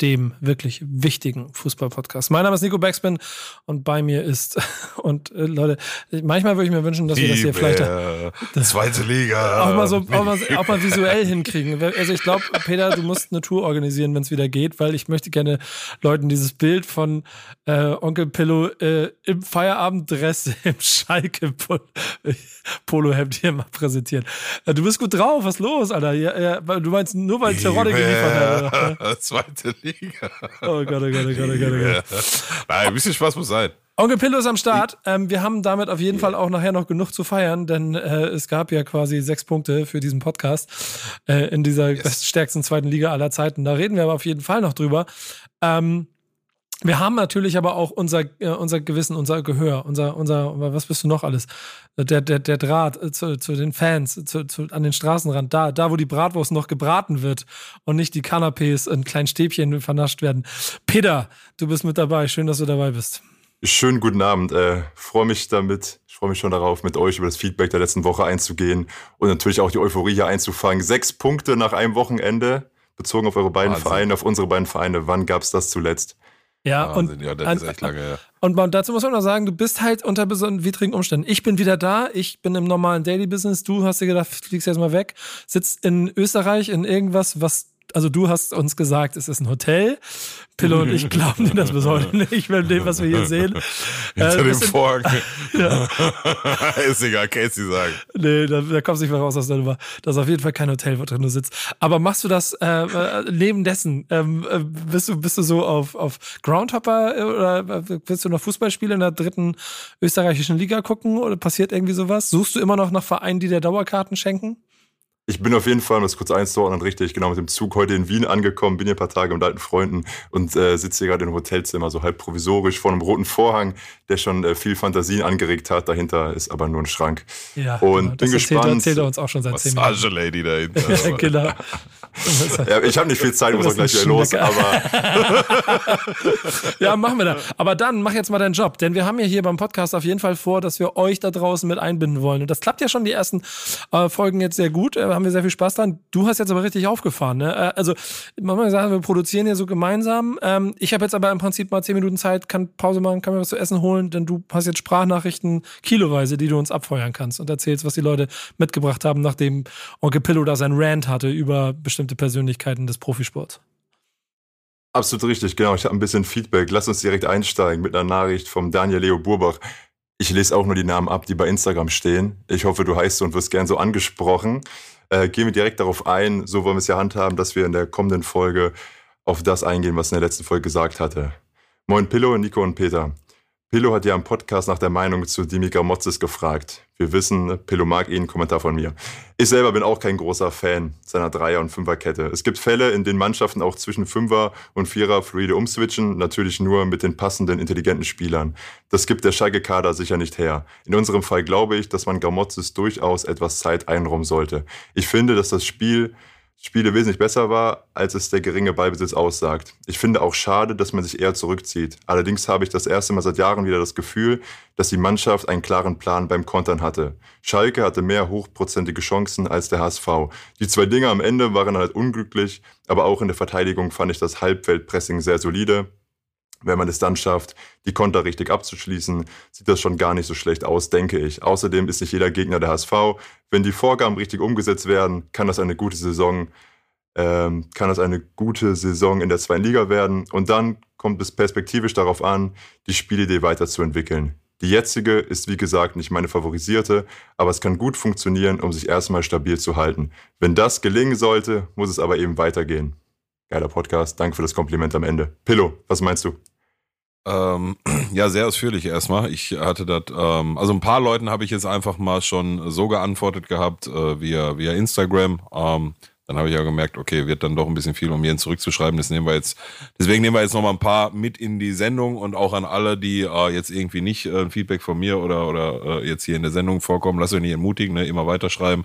dem wirklich wichtigen Fußball-Podcast. Mein Name ist Nico Backspin und bei mir ist, und äh, Leute, manchmal würde ich mir wünschen, dass wir das hier vielleicht das zweite Liga auch mal so auch mal, auch mal visuell hinkriegen. Also ich glaube, Peter, du musst eine Tour organisieren, wenn es wieder geht, weil ich möchte gerne Leuten dieses Bild von äh, Onkel Pillow äh, im Feierabenddress im Schalke Polohemd hier mal präsentieren. Äh, du bist gut drauf, was los, Alter? Ja, ja, du meinst nur, weil Terodde geliefert hat. Zweite Liga. Liga. Oh Gott, oh Gott, oh Gott, oh Gott, oh Gott. Nein, ein bisschen Spaß muss sein. Onkel Pillow ist am Start. Ähm, wir haben damit auf jeden Fall auch nachher noch genug zu feiern, denn äh, es gab ja quasi sechs Punkte für diesen Podcast äh, in dieser yes. beststärksten zweiten Liga aller Zeiten. Da reden wir aber auf jeden Fall noch drüber. Ähm, wir haben natürlich aber auch unser, äh, unser Gewissen, unser Gehör, unser, unser, was bist du noch alles? Der, der, der Draht äh, zu, zu den Fans, zu, zu, an den Straßenrand, da, da, wo die Bratwurst noch gebraten wird und nicht die Canapés in kleinen Stäbchen vernascht werden. Peter, du bist mit dabei. Schön, dass du dabei bist. Schönen guten Abend. Äh, freue mich damit, ich freue mich schon darauf, mit euch über das Feedback der letzten Woche einzugehen und natürlich auch die Euphorie hier einzufangen. Sechs Punkte nach einem Wochenende, bezogen auf eure beiden Wahnsinn. Vereine, auf unsere beiden Vereine. Wann gab es das zuletzt? Ja, Wahnsinn, und, ja, das ist echt lange, ja. und dazu muss man noch sagen, du bist halt unter besonderen widrigen Umständen. Ich bin wieder da, ich bin im normalen Daily Business, du hast dir gedacht, fliegst jetzt mal weg, sitzt in Österreich in irgendwas, was also du hast uns gesagt, es ist ein Hotel. Pillow und ich glauben dir das bis heute nicht, mit dem, was wir hier sehen. Hinter äh, dem Vorhang. ja. ist egal, Casey sagen. Nee, da, da kommst du nicht mehr raus aus der Nummer. Das ist auf jeden Fall kein Hotel, wo drin du sitzt. Aber machst du das äh, äh neben dessen? Ähm, äh, bist, du, bist du so auf, auf Groundhopper äh, oder willst du noch Fußballspiele in der dritten österreichischen Liga gucken oder passiert irgendwie sowas? Suchst du immer noch nach Vereinen, die dir Dauerkarten schenken? Ich bin auf jeden Fall, um das kurz einzuordnen, richtig, genau mit dem Zug heute in Wien angekommen, bin hier ein paar Tage mit alten Freunden und äh, sitze hier gerade im Hotelzimmer, so halb provisorisch vor einem roten Vorhang, der schon äh, viel Fantasien angeregt hat. Dahinter ist aber nur ein Schrank. Ja, und genau. bin gespannt. Das erzählt er uns auch schon seit zehn Minuten. Massage-Lady dahinter. genau. ja, ich habe nicht viel Zeit, muss auch gleich wieder los, aber. ja, machen wir da. Aber dann mach jetzt mal deinen Job, denn wir haben ja hier beim Podcast auf jeden Fall vor, dass wir euch da draußen mit einbinden wollen. Und das klappt ja schon die ersten äh, Folgen jetzt sehr gut. Äh, haben wir sehr viel Spaß dran. Du hast jetzt aber richtig aufgefahren. Ne? Äh, also, man muss sagen, wir produzieren hier so gemeinsam. Ähm, ich habe jetzt aber im Prinzip mal zehn Minuten Zeit, kann Pause machen, kann mir was zu essen holen, denn du hast jetzt Sprachnachrichten kiloweise, die du uns abfeuern kannst und erzählst, was die Leute mitgebracht haben, nachdem Onkel Pillow da sein Rant hatte über bestimmte Persönlichkeiten des Profisports. Absolut richtig, genau. Ich habe ein bisschen Feedback. Lass uns direkt einsteigen mit einer Nachricht vom Daniel Leo Burbach. Ich lese auch nur die Namen ab, die bei Instagram stehen. Ich hoffe, du heißt und wirst gern so angesprochen. Äh, gehen wir direkt darauf ein. So wollen wir es ja handhaben, dass wir in der kommenden Folge auf das eingehen, was in der letzten Folge gesagt hatte. Moin Pillow, Nico und Peter. Pillow hat ja im Podcast nach der Meinung zu Dimika Motzes gefragt. Wir wissen, Pillow mag ihn, Kommentar von mir. Ich selber bin auch kein großer Fan seiner Dreier- und Fünferkette. Es gibt Fälle, in denen Mannschaften auch zwischen Fünfer und Vierer fluide umswitchen, natürlich nur mit den passenden, intelligenten Spielern. Das gibt der Schalke-Kader sicher nicht her. In unserem Fall glaube ich, dass man Gramotzes durchaus etwas Zeit einräumen sollte. Ich finde, dass das Spiel Spiele wesentlich besser war, als es der geringe Ballbesitz aussagt. Ich finde auch schade, dass man sich eher zurückzieht. Allerdings habe ich das erste Mal seit Jahren wieder das Gefühl, dass die Mannschaft einen klaren Plan beim Kontern hatte. Schalke hatte mehr hochprozentige Chancen als der HSV. Die zwei Dinge am Ende waren halt unglücklich, aber auch in der Verteidigung fand ich das Halbfeldpressing sehr solide wenn man es dann schafft, die Konter richtig abzuschließen, sieht das schon gar nicht so schlecht aus, denke ich. Außerdem ist nicht jeder Gegner der HSV. Wenn die Vorgaben richtig umgesetzt werden, kann das eine gute Saison, ähm, kann das eine gute Saison in der zweiten Liga werden. Und dann kommt es perspektivisch darauf an, die Spielidee weiterzuentwickeln. Die jetzige ist wie gesagt nicht meine favorisierte, aber es kann gut funktionieren, um sich erstmal stabil zu halten. Wenn das gelingen sollte, muss es aber eben weitergehen. Geiler Podcast. Danke für das Kompliment am Ende. Pillow, was meinst du? Ähm, ja, sehr ausführlich erstmal. Ich hatte das, ähm, also ein paar Leuten habe ich jetzt einfach mal schon so geantwortet gehabt äh, via, via Instagram. Ähm, Dann habe ich ja gemerkt, okay, wird dann doch ein bisschen viel, um jeden zurückzuschreiben. Das nehmen wir jetzt, deswegen nehmen wir jetzt noch mal ein paar mit in die Sendung und auch an alle, die äh, jetzt irgendwie nicht äh, Feedback von mir oder, oder äh, jetzt hier in der Sendung vorkommen. Lasst euch nicht entmutigen, ne? immer weiterschreiben.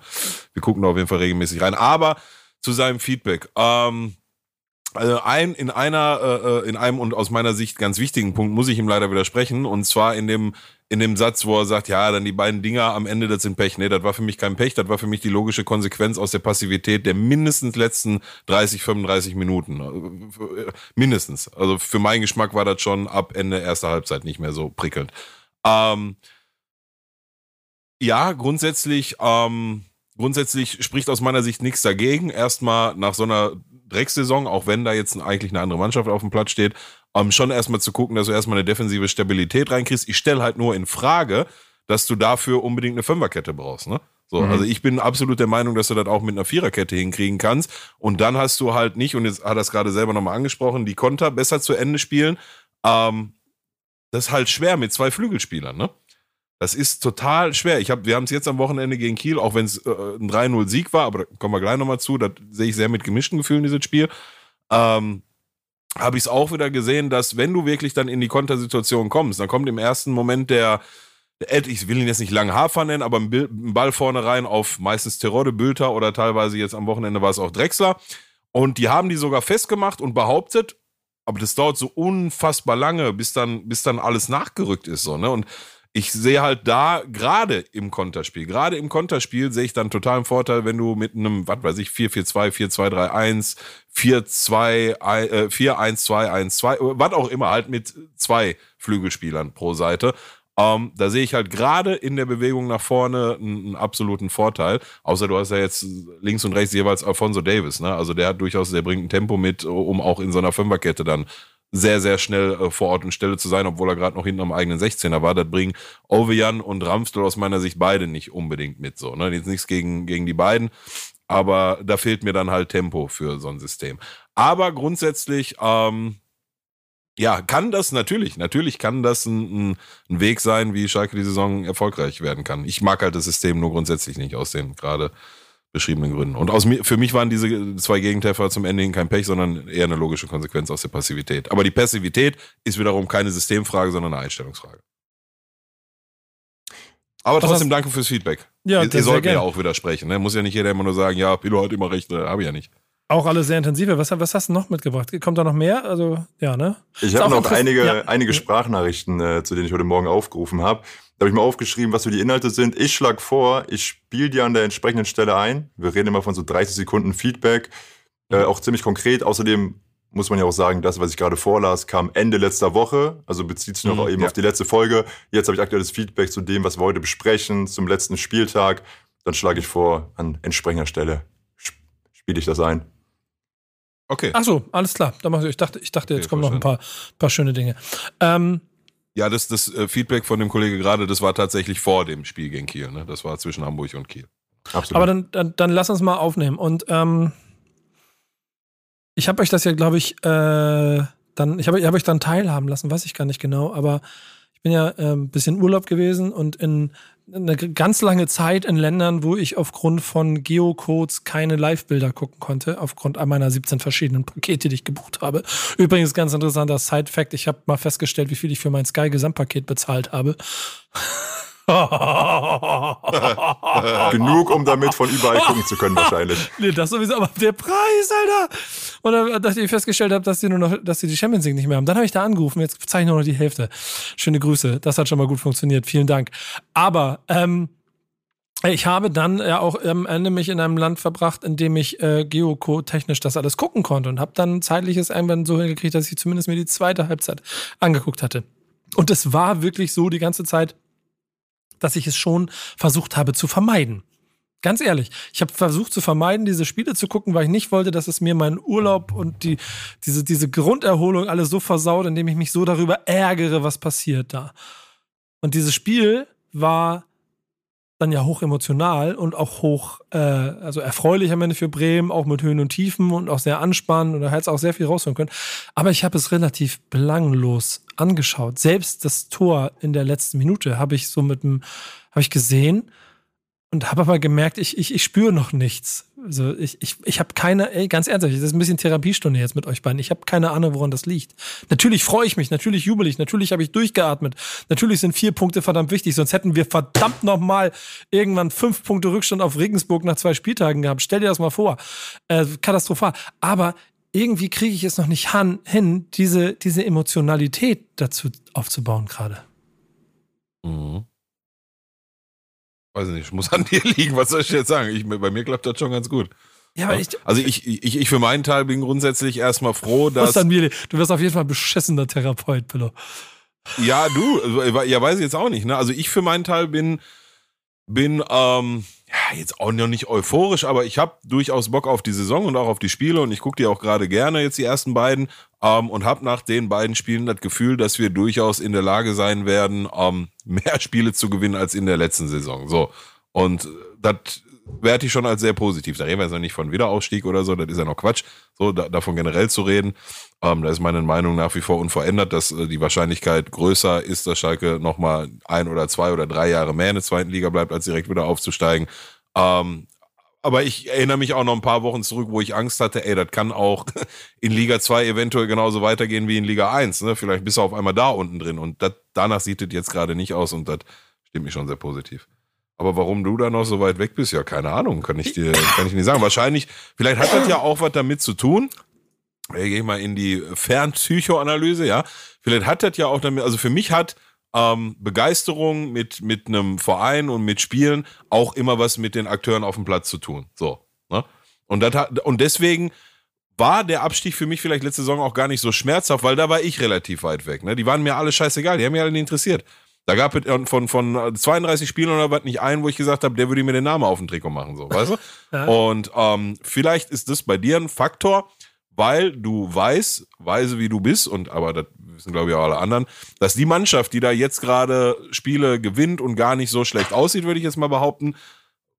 Wir gucken da auf jeden Fall regelmäßig rein. Aber zu seinem Feedback. Ähm, also ein, in einer, äh, äh, in einem und aus meiner Sicht ganz wichtigen Punkt muss ich ihm leider widersprechen. Und zwar in dem, in dem Satz, wo er sagt, ja, dann die beiden Dinger am Ende, das sind Pech. Nee, das war für mich kein Pech, das war für mich die logische Konsequenz aus der Passivität der mindestens letzten 30, 35 Minuten. Äh, mindestens. Also für meinen Geschmack war das schon ab Ende erster Halbzeit nicht mehr so prickelnd. Ähm, ja, grundsätzlich, ähm, grundsätzlich spricht aus meiner Sicht nichts dagegen, erstmal nach so einer Drecksaison, auch wenn da jetzt eigentlich eine andere Mannschaft auf dem Platz steht, um schon erstmal zu gucken, dass du erstmal eine defensive Stabilität reinkriegst. Ich stelle halt nur in Frage, dass du dafür unbedingt eine Fünferkette brauchst, ne? So, mhm. also ich bin absolut der Meinung, dass du das auch mit einer Viererkette hinkriegen kannst. Und dann hast du halt nicht, und jetzt hat er es gerade selber nochmal angesprochen, die Konter besser zu Ende spielen. Ähm, das ist halt schwer mit zwei Flügelspielern, ne? Das ist total schwer. Ich hab, wir haben es jetzt am Wochenende gegen Kiel, auch wenn es äh, ein 3-0-Sieg war, aber da kommen wir gleich nochmal zu, da sehe ich sehr mit gemischten Gefühlen dieses Spiel. Ähm, habe ich es auch wieder gesehen, dass wenn du wirklich dann in die Kontersituation kommst, dann kommt im ersten Moment der, ich will ihn jetzt nicht lange Hafer nennen, aber ein Ball vorne rein auf meistens Terode, Bülter oder teilweise jetzt am Wochenende war es auch Drexler. Und die haben die sogar festgemacht und behauptet, aber das dauert so unfassbar lange, bis dann, bis dann alles nachgerückt ist, so, ne? Und ich sehe halt da gerade im Konterspiel, gerade im Konterspiel sehe ich dann totalen Vorteil, wenn du mit einem, was weiß ich, 4-4-2, 4-2-3-1, 4-2, 4-1-2-1-2, was auch immer, halt mit zwei Flügelspielern pro Seite. Ähm, da sehe ich halt gerade in der Bewegung nach vorne einen, absoluten Vorteil. Außer du hast ja jetzt links und rechts jeweils Alfonso Davis, ne? Also der hat durchaus, der bringt ein Tempo mit, um auch in so einer Fünferkette dann sehr, sehr schnell äh, vor Ort und Stelle zu sein, obwohl er gerade noch hinten am eigenen 16er war. Das bringen Ovejan und Ramstel aus meiner Sicht beide nicht unbedingt mit so. Ne? Jetzt nichts gegen, gegen die beiden, aber da fehlt mir dann halt Tempo für so ein System. Aber grundsätzlich, ähm, ja, kann das natürlich, natürlich kann das ein, ein, Weg sein, wie Schalke die Saison erfolgreich werden kann. Ich mag halt das System nur grundsätzlich nicht aus den gerade beschriebenen Gründen. Und aus, für mich waren diese zwei Gegentreffer zum Ende hin kein Pech, sondern eher eine logische Konsequenz aus der Passivität. Aber die Passivität ist wiederum keine Systemfrage, sondern eine Einstellungsfrage. Aber trotzdem danke fürs Feedback. Ja, ihr, ihr sollt mir ja auch widersprechen. Ne? Muss ja nicht jeder immer nur sagen, ja, Pilo hat immer recht, ne? habe ich ja nicht. Auch alle sehr intensive. Was, was, hast du noch mitgebracht? Kommt da noch mehr? Also, ja, ne? Ich habe noch einige, ja. einige Sprachnachrichten, äh, zu denen ich heute Morgen aufgerufen habe. Da habe ich mal aufgeschrieben, was so die Inhalte sind. Ich schlage vor, ich spiele die an der entsprechenden Stelle ein. Wir reden immer von so 30 Sekunden Feedback. Äh, auch ziemlich konkret. Außerdem muss man ja auch sagen, das, was ich gerade vorlas, kam Ende letzter Woche. Also bezieht sich noch mhm, eben ja. auf die letzte Folge. Jetzt habe ich aktuelles Feedback zu dem, was wir heute besprechen, zum letzten Spieltag. Dann schlage ich vor, an entsprechender Stelle spiele ich das ein. Okay. Ach so, alles klar. Ich dachte, ich dachte, jetzt okay, kommen noch ein paar, paar schöne Dinge. Ähm, ja, das, das äh, Feedback von dem Kollege gerade, das war tatsächlich vor dem Spiel gegen Kiel. Ne? Das war zwischen Hamburg und Kiel. Absolut. Aber dann, dann, dann lass uns mal aufnehmen. Und ähm, ich habe euch das ja, glaube ich, äh, dann, ich habe ich hab euch dann teilhaben lassen, weiß ich gar nicht genau, aber ich bin ja äh, ein bisschen Urlaub gewesen und in eine ganz lange Zeit in Ländern, wo ich aufgrund von Geocodes keine Live-Bilder gucken konnte, aufgrund meiner 17 verschiedenen Pakete, die ich gebucht habe. Übrigens ganz interessanter Side-Fact, ich habe mal festgestellt, wie viel ich für mein Sky-Gesamtpaket bezahlt habe. Genug, um damit von überall gucken zu können, wahrscheinlich. Nee, das sowieso, aber der Preis, Alter! Und dann, dass ich festgestellt habe, dass die nur noch, dass die die Champions League nicht mehr haben. Dann habe ich da angerufen, jetzt zeige ich nur noch die Hälfte. Schöne Grüße, das hat schon mal gut funktioniert, vielen Dank. Aber, ähm, ich habe dann ja auch am Ende mich in einem Land verbracht, in dem ich äh, geocode-technisch das alles gucken konnte und habe dann zeitliches Einwand so hingekriegt, dass ich zumindest mir die zweite Halbzeit angeguckt hatte. Und es war wirklich so die ganze Zeit, dass ich es schon versucht habe zu vermeiden. Ganz ehrlich, ich habe versucht zu vermeiden, diese Spiele zu gucken, weil ich nicht wollte, dass es mir meinen Urlaub und die, diese, diese Grunderholung alles so versaut, indem ich mich so darüber ärgere, was passiert da. Und dieses Spiel war dann ja hoch emotional und auch hoch, äh, also erfreulich am Ende für Bremen, auch mit Höhen und Tiefen und auch sehr anspannend und da hätte es auch sehr viel rausholen können. Aber ich habe es relativ belanglos angeschaut. Selbst das Tor in der letzten Minute habe ich so mit dem, habe ich gesehen und habe aber gemerkt, ich, ich, ich spüre noch nichts. Also ich, ich, ich habe keine, ey, ganz ernsthaft, das ist ein bisschen Therapiestunde jetzt mit euch beiden. Ich habe keine Ahnung, woran das liegt. Natürlich freue ich mich, natürlich jubel ich, natürlich habe ich durchgeatmet. Natürlich sind vier Punkte verdammt wichtig, sonst hätten wir verdammt nochmal irgendwann fünf Punkte Rückstand auf Regensburg nach zwei Spieltagen gehabt. Stell dir das mal vor. Äh, katastrophal. Aber irgendwie kriege ich es noch nicht hin, diese, diese Emotionalität dazu aufzubauen gerade. Mhm. Weiß nicht, ich muss an dir liegen, was soll ich jetzt sagen? Ich, bei mir klappt das schon ganz gut. Ja, aber ich, also ich, ich, ich für meinen Teil bin grundsätzlich erstmal froh, dass. An mir, du wirst auf jeden Fall ein beschissener Therapeut, Pillow. Ja, du, also, ja, weiß ich jetzt auch nicht, ne? Also ich für meinen Teil bin, bin, ähm, ja, jetzt auch noch nicht euphorisch, aber ich habe durchaus Bock auf die Saison und auch auf die Spiele und ich gucke die auch gerade gerne jetzt die ersten beiden ähm, und habe nach den beiden Spielen das Gefühl, dass wir durchaus in der Lage sein werden, ähm, mehr Spiele zu gewinnen als in der letzten Saison. So und das werte ich schon als sehr positiv. Da reden wir jetzt noch nicht von Wiederausstieg oder so, das ist ja noch Quatsch, so da, davon generell zu reden. Ähm, da ist meine Meinung nach wie vor unverändert, dass äh, die Wahrscheinlichkeit größer ist, dass Schalke nochmal ein oder zwei oder drei Jahre mehr in der zweiten Liga bleibt, als direkt wieder aufzusteigen. Ähm, aber ich erinnere mich auch noch ein paar Wochen zurück, wo ich Angst hatte, ey, das kann auch in Liga 2 eventuell genauso weitergehen wie in Liga 1. Ne? Vielleicht bist du auf einmal da unten drin. Und dat, danach sieht es jetzt gerade nicht aus und das stimmt mich schon sehr positiv. Aber warum du da noch so weit weg bist, ja, keine Ahnung, kann ich dir, kann ich nicht sagen. Wahrscheinlich, vielleicht hat das ja auch was damit zu tun. Ich gehe mal in die Fernpsychoanalyse, ja. Vielleicht hat das ja auch damit, also für mich hat ähm, Begeisterung mit, mit einem Verein und mit Spielen auch immer was mit den Akteuren auf dem Platz zu tun. So. Ne? Und, hat, und deswegen war der Abstieg für mich vielleicht letzte Saison auch gar nicht so schmerzhaft, weil da war ich relativ weit weg. Ne? Die waren mir alle scheißegal, die haben mich alle nicht interessiert. Da gab es äh, von, von 32 Spielen oder was nicht einen, wo ich gesagt habe, der würde mir den Namen auf den Trikot machen, so, weißt du? ja. Und ähm, vielleicht ist das bei dir ein Faktor, weil du weißt, weise wie du bist, und aber das wissen glaube ich auch alle anderen, dass die Mannschaft, die da jetzt gerade Spiele gewinnt und gar nicht so schlecht aussieht, würde ich jetzt mal behaupten,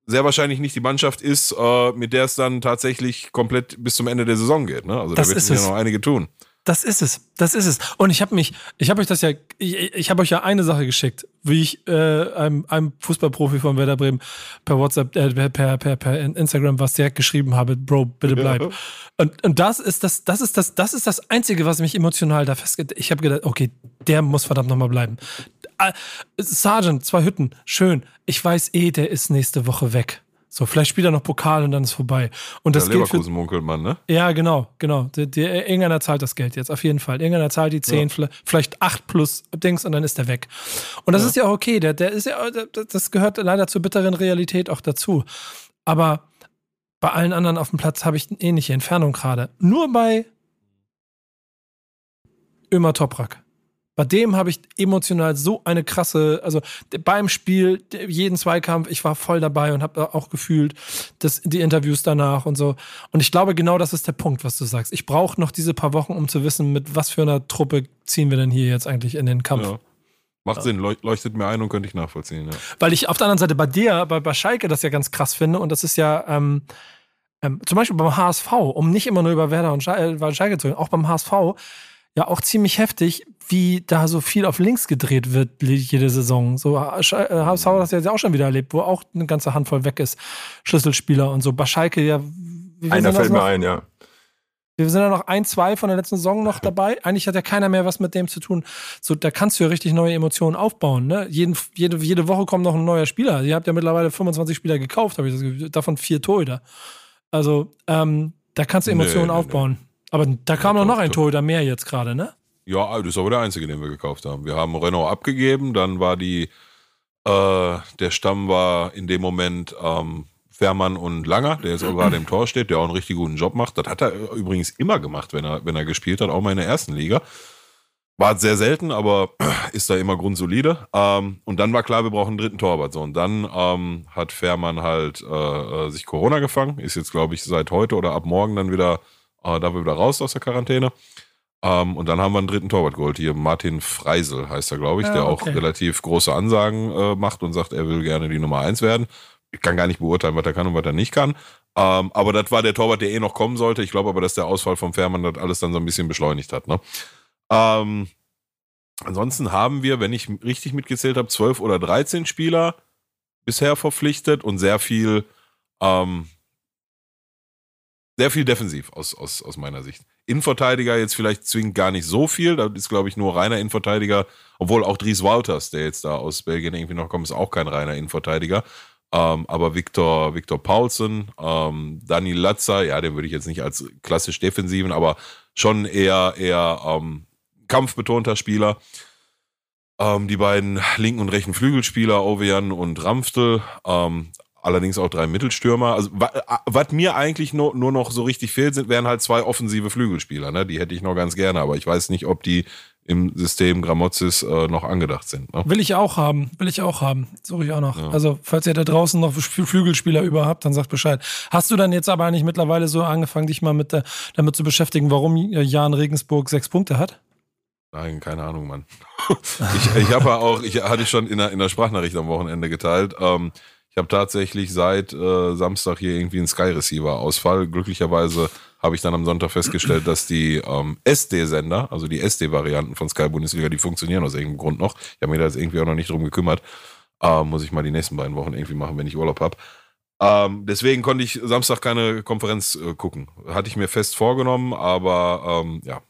sehr wahrscheinlich nicht die Mannschaft ist, äh, mit der es dann tatsächlich komplett bis zum Ende der Saison geht. Ne? Also das da wird sich ja noch einige tun. Das ist es. Das ist es. Und ich habe mich, ich habe euch das ja, ich, ich habe euch ja eine Sache geschickt, wie ich äh, einem, einem Fußballprofi von Werder Bremen per WhatsApp, äh, per, per, per Instagram was direkt geschrieben habe, Bro, bitte bleib. Ja. Und, und das ist das, das ist das, das ist das Einzige, was mich emotional da festgeht. Ich habe gedacht, okay, der muss verdammt nochmal bleiben. Äh, Sergeant, zwei Hütten, schön. Ich weiß eh, der ist nächste Woche weg. So, vielleicht spielt er noch Pokal und dann ist vorbei. Und das ja, gilt für, munkelt man, ne? Ja, genau, genau. Der, der, irgendeiner zahlt das Geld jetzt, auf jeden Fall. Irgendeiner zahlt die 10, ja. vielleicht 8 plus Dings und dann ist er weg. Und das ja. ist ja auch okay. Der, der ist ja, das gehört leider zur bitteren Realität auch dazu. Aber bei allen anderen auf dem Platz habe ich eine ähnliche Entfernung gerade. Nur bei Ömer Toprak. Bei dem habe ich emotional so eine krasse, also beim Spiel, jeden Zweikampf, ich war voll dabei und habe auch gefühlt, dass die Interviews danach und so. Und ich glaube, genau das ist der Punkt, was du sagst. Ich brauche noch diese paar Wochen, um zu wissen, mit was für einer Truppe ziehen wir denn hier jetzt eigentlich in den Kampf. Ja. Macht. Sinn, leuchtet mir ein und könnte ich nachvollziehen. Ja. Weil ich auf der anderen Seite bei dir, bei, bei Schalke, das ja ganz krass finde und das ist ja, ähm, ähm, zum Beispiel beim HSV, um nicht immer nur über Werder und Schalke, äh, Schalke zu reden, auch beim HSV, ja auch ziemlich heftig, wie da so viel auf links gedreht wird jede Saison. So HSV hat das ja auch schon wieder erlebt, wo auch eine ganze Handvoll weg ist, Schlüsselspieler und so. Bei Schalke ja. Einer fällt mir ein, ja. Wir sind ja noch ein, zwei von der letzten Saison noch dabei. Eigentlich hat ja keiner mehr was mit dem zu tun. So, da kannst du ja richtig neue Emotionen aufbauen. Ne? Jeden, jede, jede Woche kommt noch ein neuer Spieler. Ihr habt ja mittlerweile 25 Spieler gekauft, habe ich das Gefühl. Davon vier Torhüter. Also, ähm, da kannst du Emotionen nee, nee, aufbauen. Nee. Aber da kam ja, noch ein Torhüter mehr jetzt gerade, ne? Ja, das ist aber der einzige, den wir gekauft haben. Wir haben Renault abgegeben, dann war die, äh, der Stamm war in dem Moment ähm, Fährmann und Langer, der jetzt gerade im Tor steht, der auch einen richtig guten Job macht. Das hat er übrigens immer gemacht, wenn er, wenn er gespielt hat, auch mal in der ersten Liga. War sehr selten, aber ist da immer grundsolide. Ähm, und dann war klar, wir brauchen einen dritten Torwart. So, und dann ähm, hat Fährmann halt äh, äh sich Corona gefangen, ist jetzt, glaube ich, seit heute oder ab morgen dann wieder äh, da wir wieder raus aus der Quarantäne. Ähm, und dann haben wir einen dritten Torwart geholt. Hier Martin Freisel heißt er, glaube ich, ja, der okay. auch relativ große Ansagen äh, macht und sagt, er will gerne die Nummer eins werden. Ich kann gar nicht beurteilen, was er kann und was er nicht kann. Ähm, aber das war der Torwart, der eh noch kommen sollte. Ich glaube aber, dass der Ausfall vom Fährmann das alles dann so ein bisschen beschleunigt hat. Ne? Ähm, ansonsten haben wir, wenn ich richtig mitgezählt habe, zwölf oder dreizehn Spieler, bisher verpflichtet und sehr viel, ähm, sehr viel defensiv aus, aus, aus meiner Sicht. Innenverteidiger jetzt vielleicht zwingend gar nicht so viel. Da ist, glaube ich, nur reiner Innenverteidiger, obwohl auch Dries Walters, der jetzt da aus Belgien irgendwie noch kommt, ist auch kein reiner Innenverteidiger. Ähm, aber Viktor, Viktor Paulsen, ähm, Dani Latzer, ja, den würde ich jetzt nicht als klassisch defensiven, aber schon eher, eher ähm, kampfbetonter Spieler. Ähm, die beiden linken und rechten Flügelspieler, Ovejan und Ramftel, ähm, allerdings auch drei Mittelstürmer. Also was mir eigentlich nur, nur noch so richtig fehlt, sind wären halt zwei offensive Flügelspieler. Ne? Die hätte ich noch ganz gerne, aber ich weiß nicht, ob die im System Gramozis äh, noch angedacht sind. Ne? Will ich auch haben, will ich auch haben. Suche ich auch noch. Ja. Also, falls ihr da draußen noch Flügelspieler über habt, dann sagt Bescheid. Hast du dann jetzt aber eigentlich mittlerweile so angefangen, dich mal mit der, damit zu beschäftigen, warum Jan Regensburg sechs Punkte hat? Nein, keine Ahnung, Mann. ich ich habe auch, ich hatte schon in der, in der Sprachnachricht am Wochenende geteilt. Ähm, ich habe tatsächlich seit äh, Samstag hier irgendwie einen Sky Receiver Ausfall. Glücklicherweise habe ich dann am Sonntag festgestellt, dass die ähm, SD-Sender, also die SD-Varianten von Sky Bundesliga, die funktionieren aus irgendeinem Grund noch. Ich habe mir da jetzt irgendwie auch noch nicht drum gekümmert. Ähm, muss ich mal die nächsten beiden Wochen irgendwie machen, wenn ich Urlaub habe. Ähm, deswegen konnte ich Samstag keine Konferenz äh, gucken. Hatte ich mir fest vorgenommen, aber ähm, ja,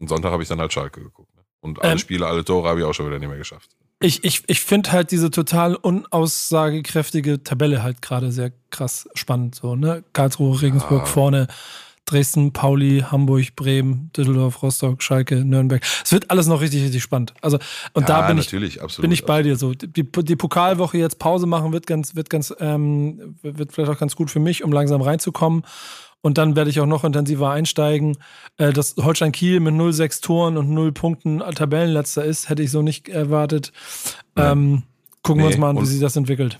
und Sonntag habe ich dann halt Schalke geguckt. Ne? Und alle ähm, Spiele, alle Tore habe ich auch schon wieder nicht mehr geschafft. Ich, ich, ich finde halt diese total unaussagekräftige Tabelle halt gerade sehr krass spannend. So, ne? Karlsruhe, Regensburg ja. vorne, Dresden, Pauli, Hamburg, Bremen, Düsseldorf, Rostock, Schalke, Nürnberg. Es wird alles noch richtig, richtig spannend. Also, und ja, da bin ich, absolut, bin ich bei dir so. Die, die Pokalwoche jetzt Pause machen wird ganz, wird ganz, ähm, wird vielleicht auch ganz gut für mich, um langsam reinzukommen. Und dann werde ich auch noch intensiver einsteigen. Äh, dass Holstein Kiel mit 0,6 Toren und 0 Punkten Tabellenletzter ist, hätte ich so nicht erwartet. Ähm, gucken nee, wir uns mal an, wie sich das entwickelt.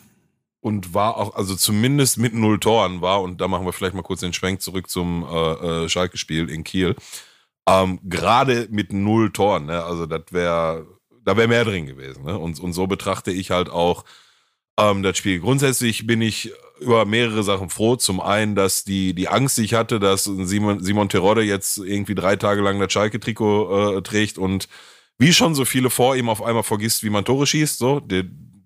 Und war auch, also zumindest mit null Toren war, und da machen wir vielleicht mal kurz den Schwenk zurück zum äh, äh, Schalke-Spiel in Kiel. Ähm, Gerade mit null Toren, ne? also das wäre, da wäre mehr drin gewesen. Ne? Und, und so betrachte ich halt auch ähm, das Spiel. Grundsätzlich bin ich über mehrere Sachen froh. Zum einen, dass die, die Angst, die ich hatte, dass Simon, Simon Terodde jetzt irgendwie drei Tage lang das Schalke-Trikot äh, trägt und wie schon so viele vor ihm auf einmal vergisst, wie man Tore schießt. So, die,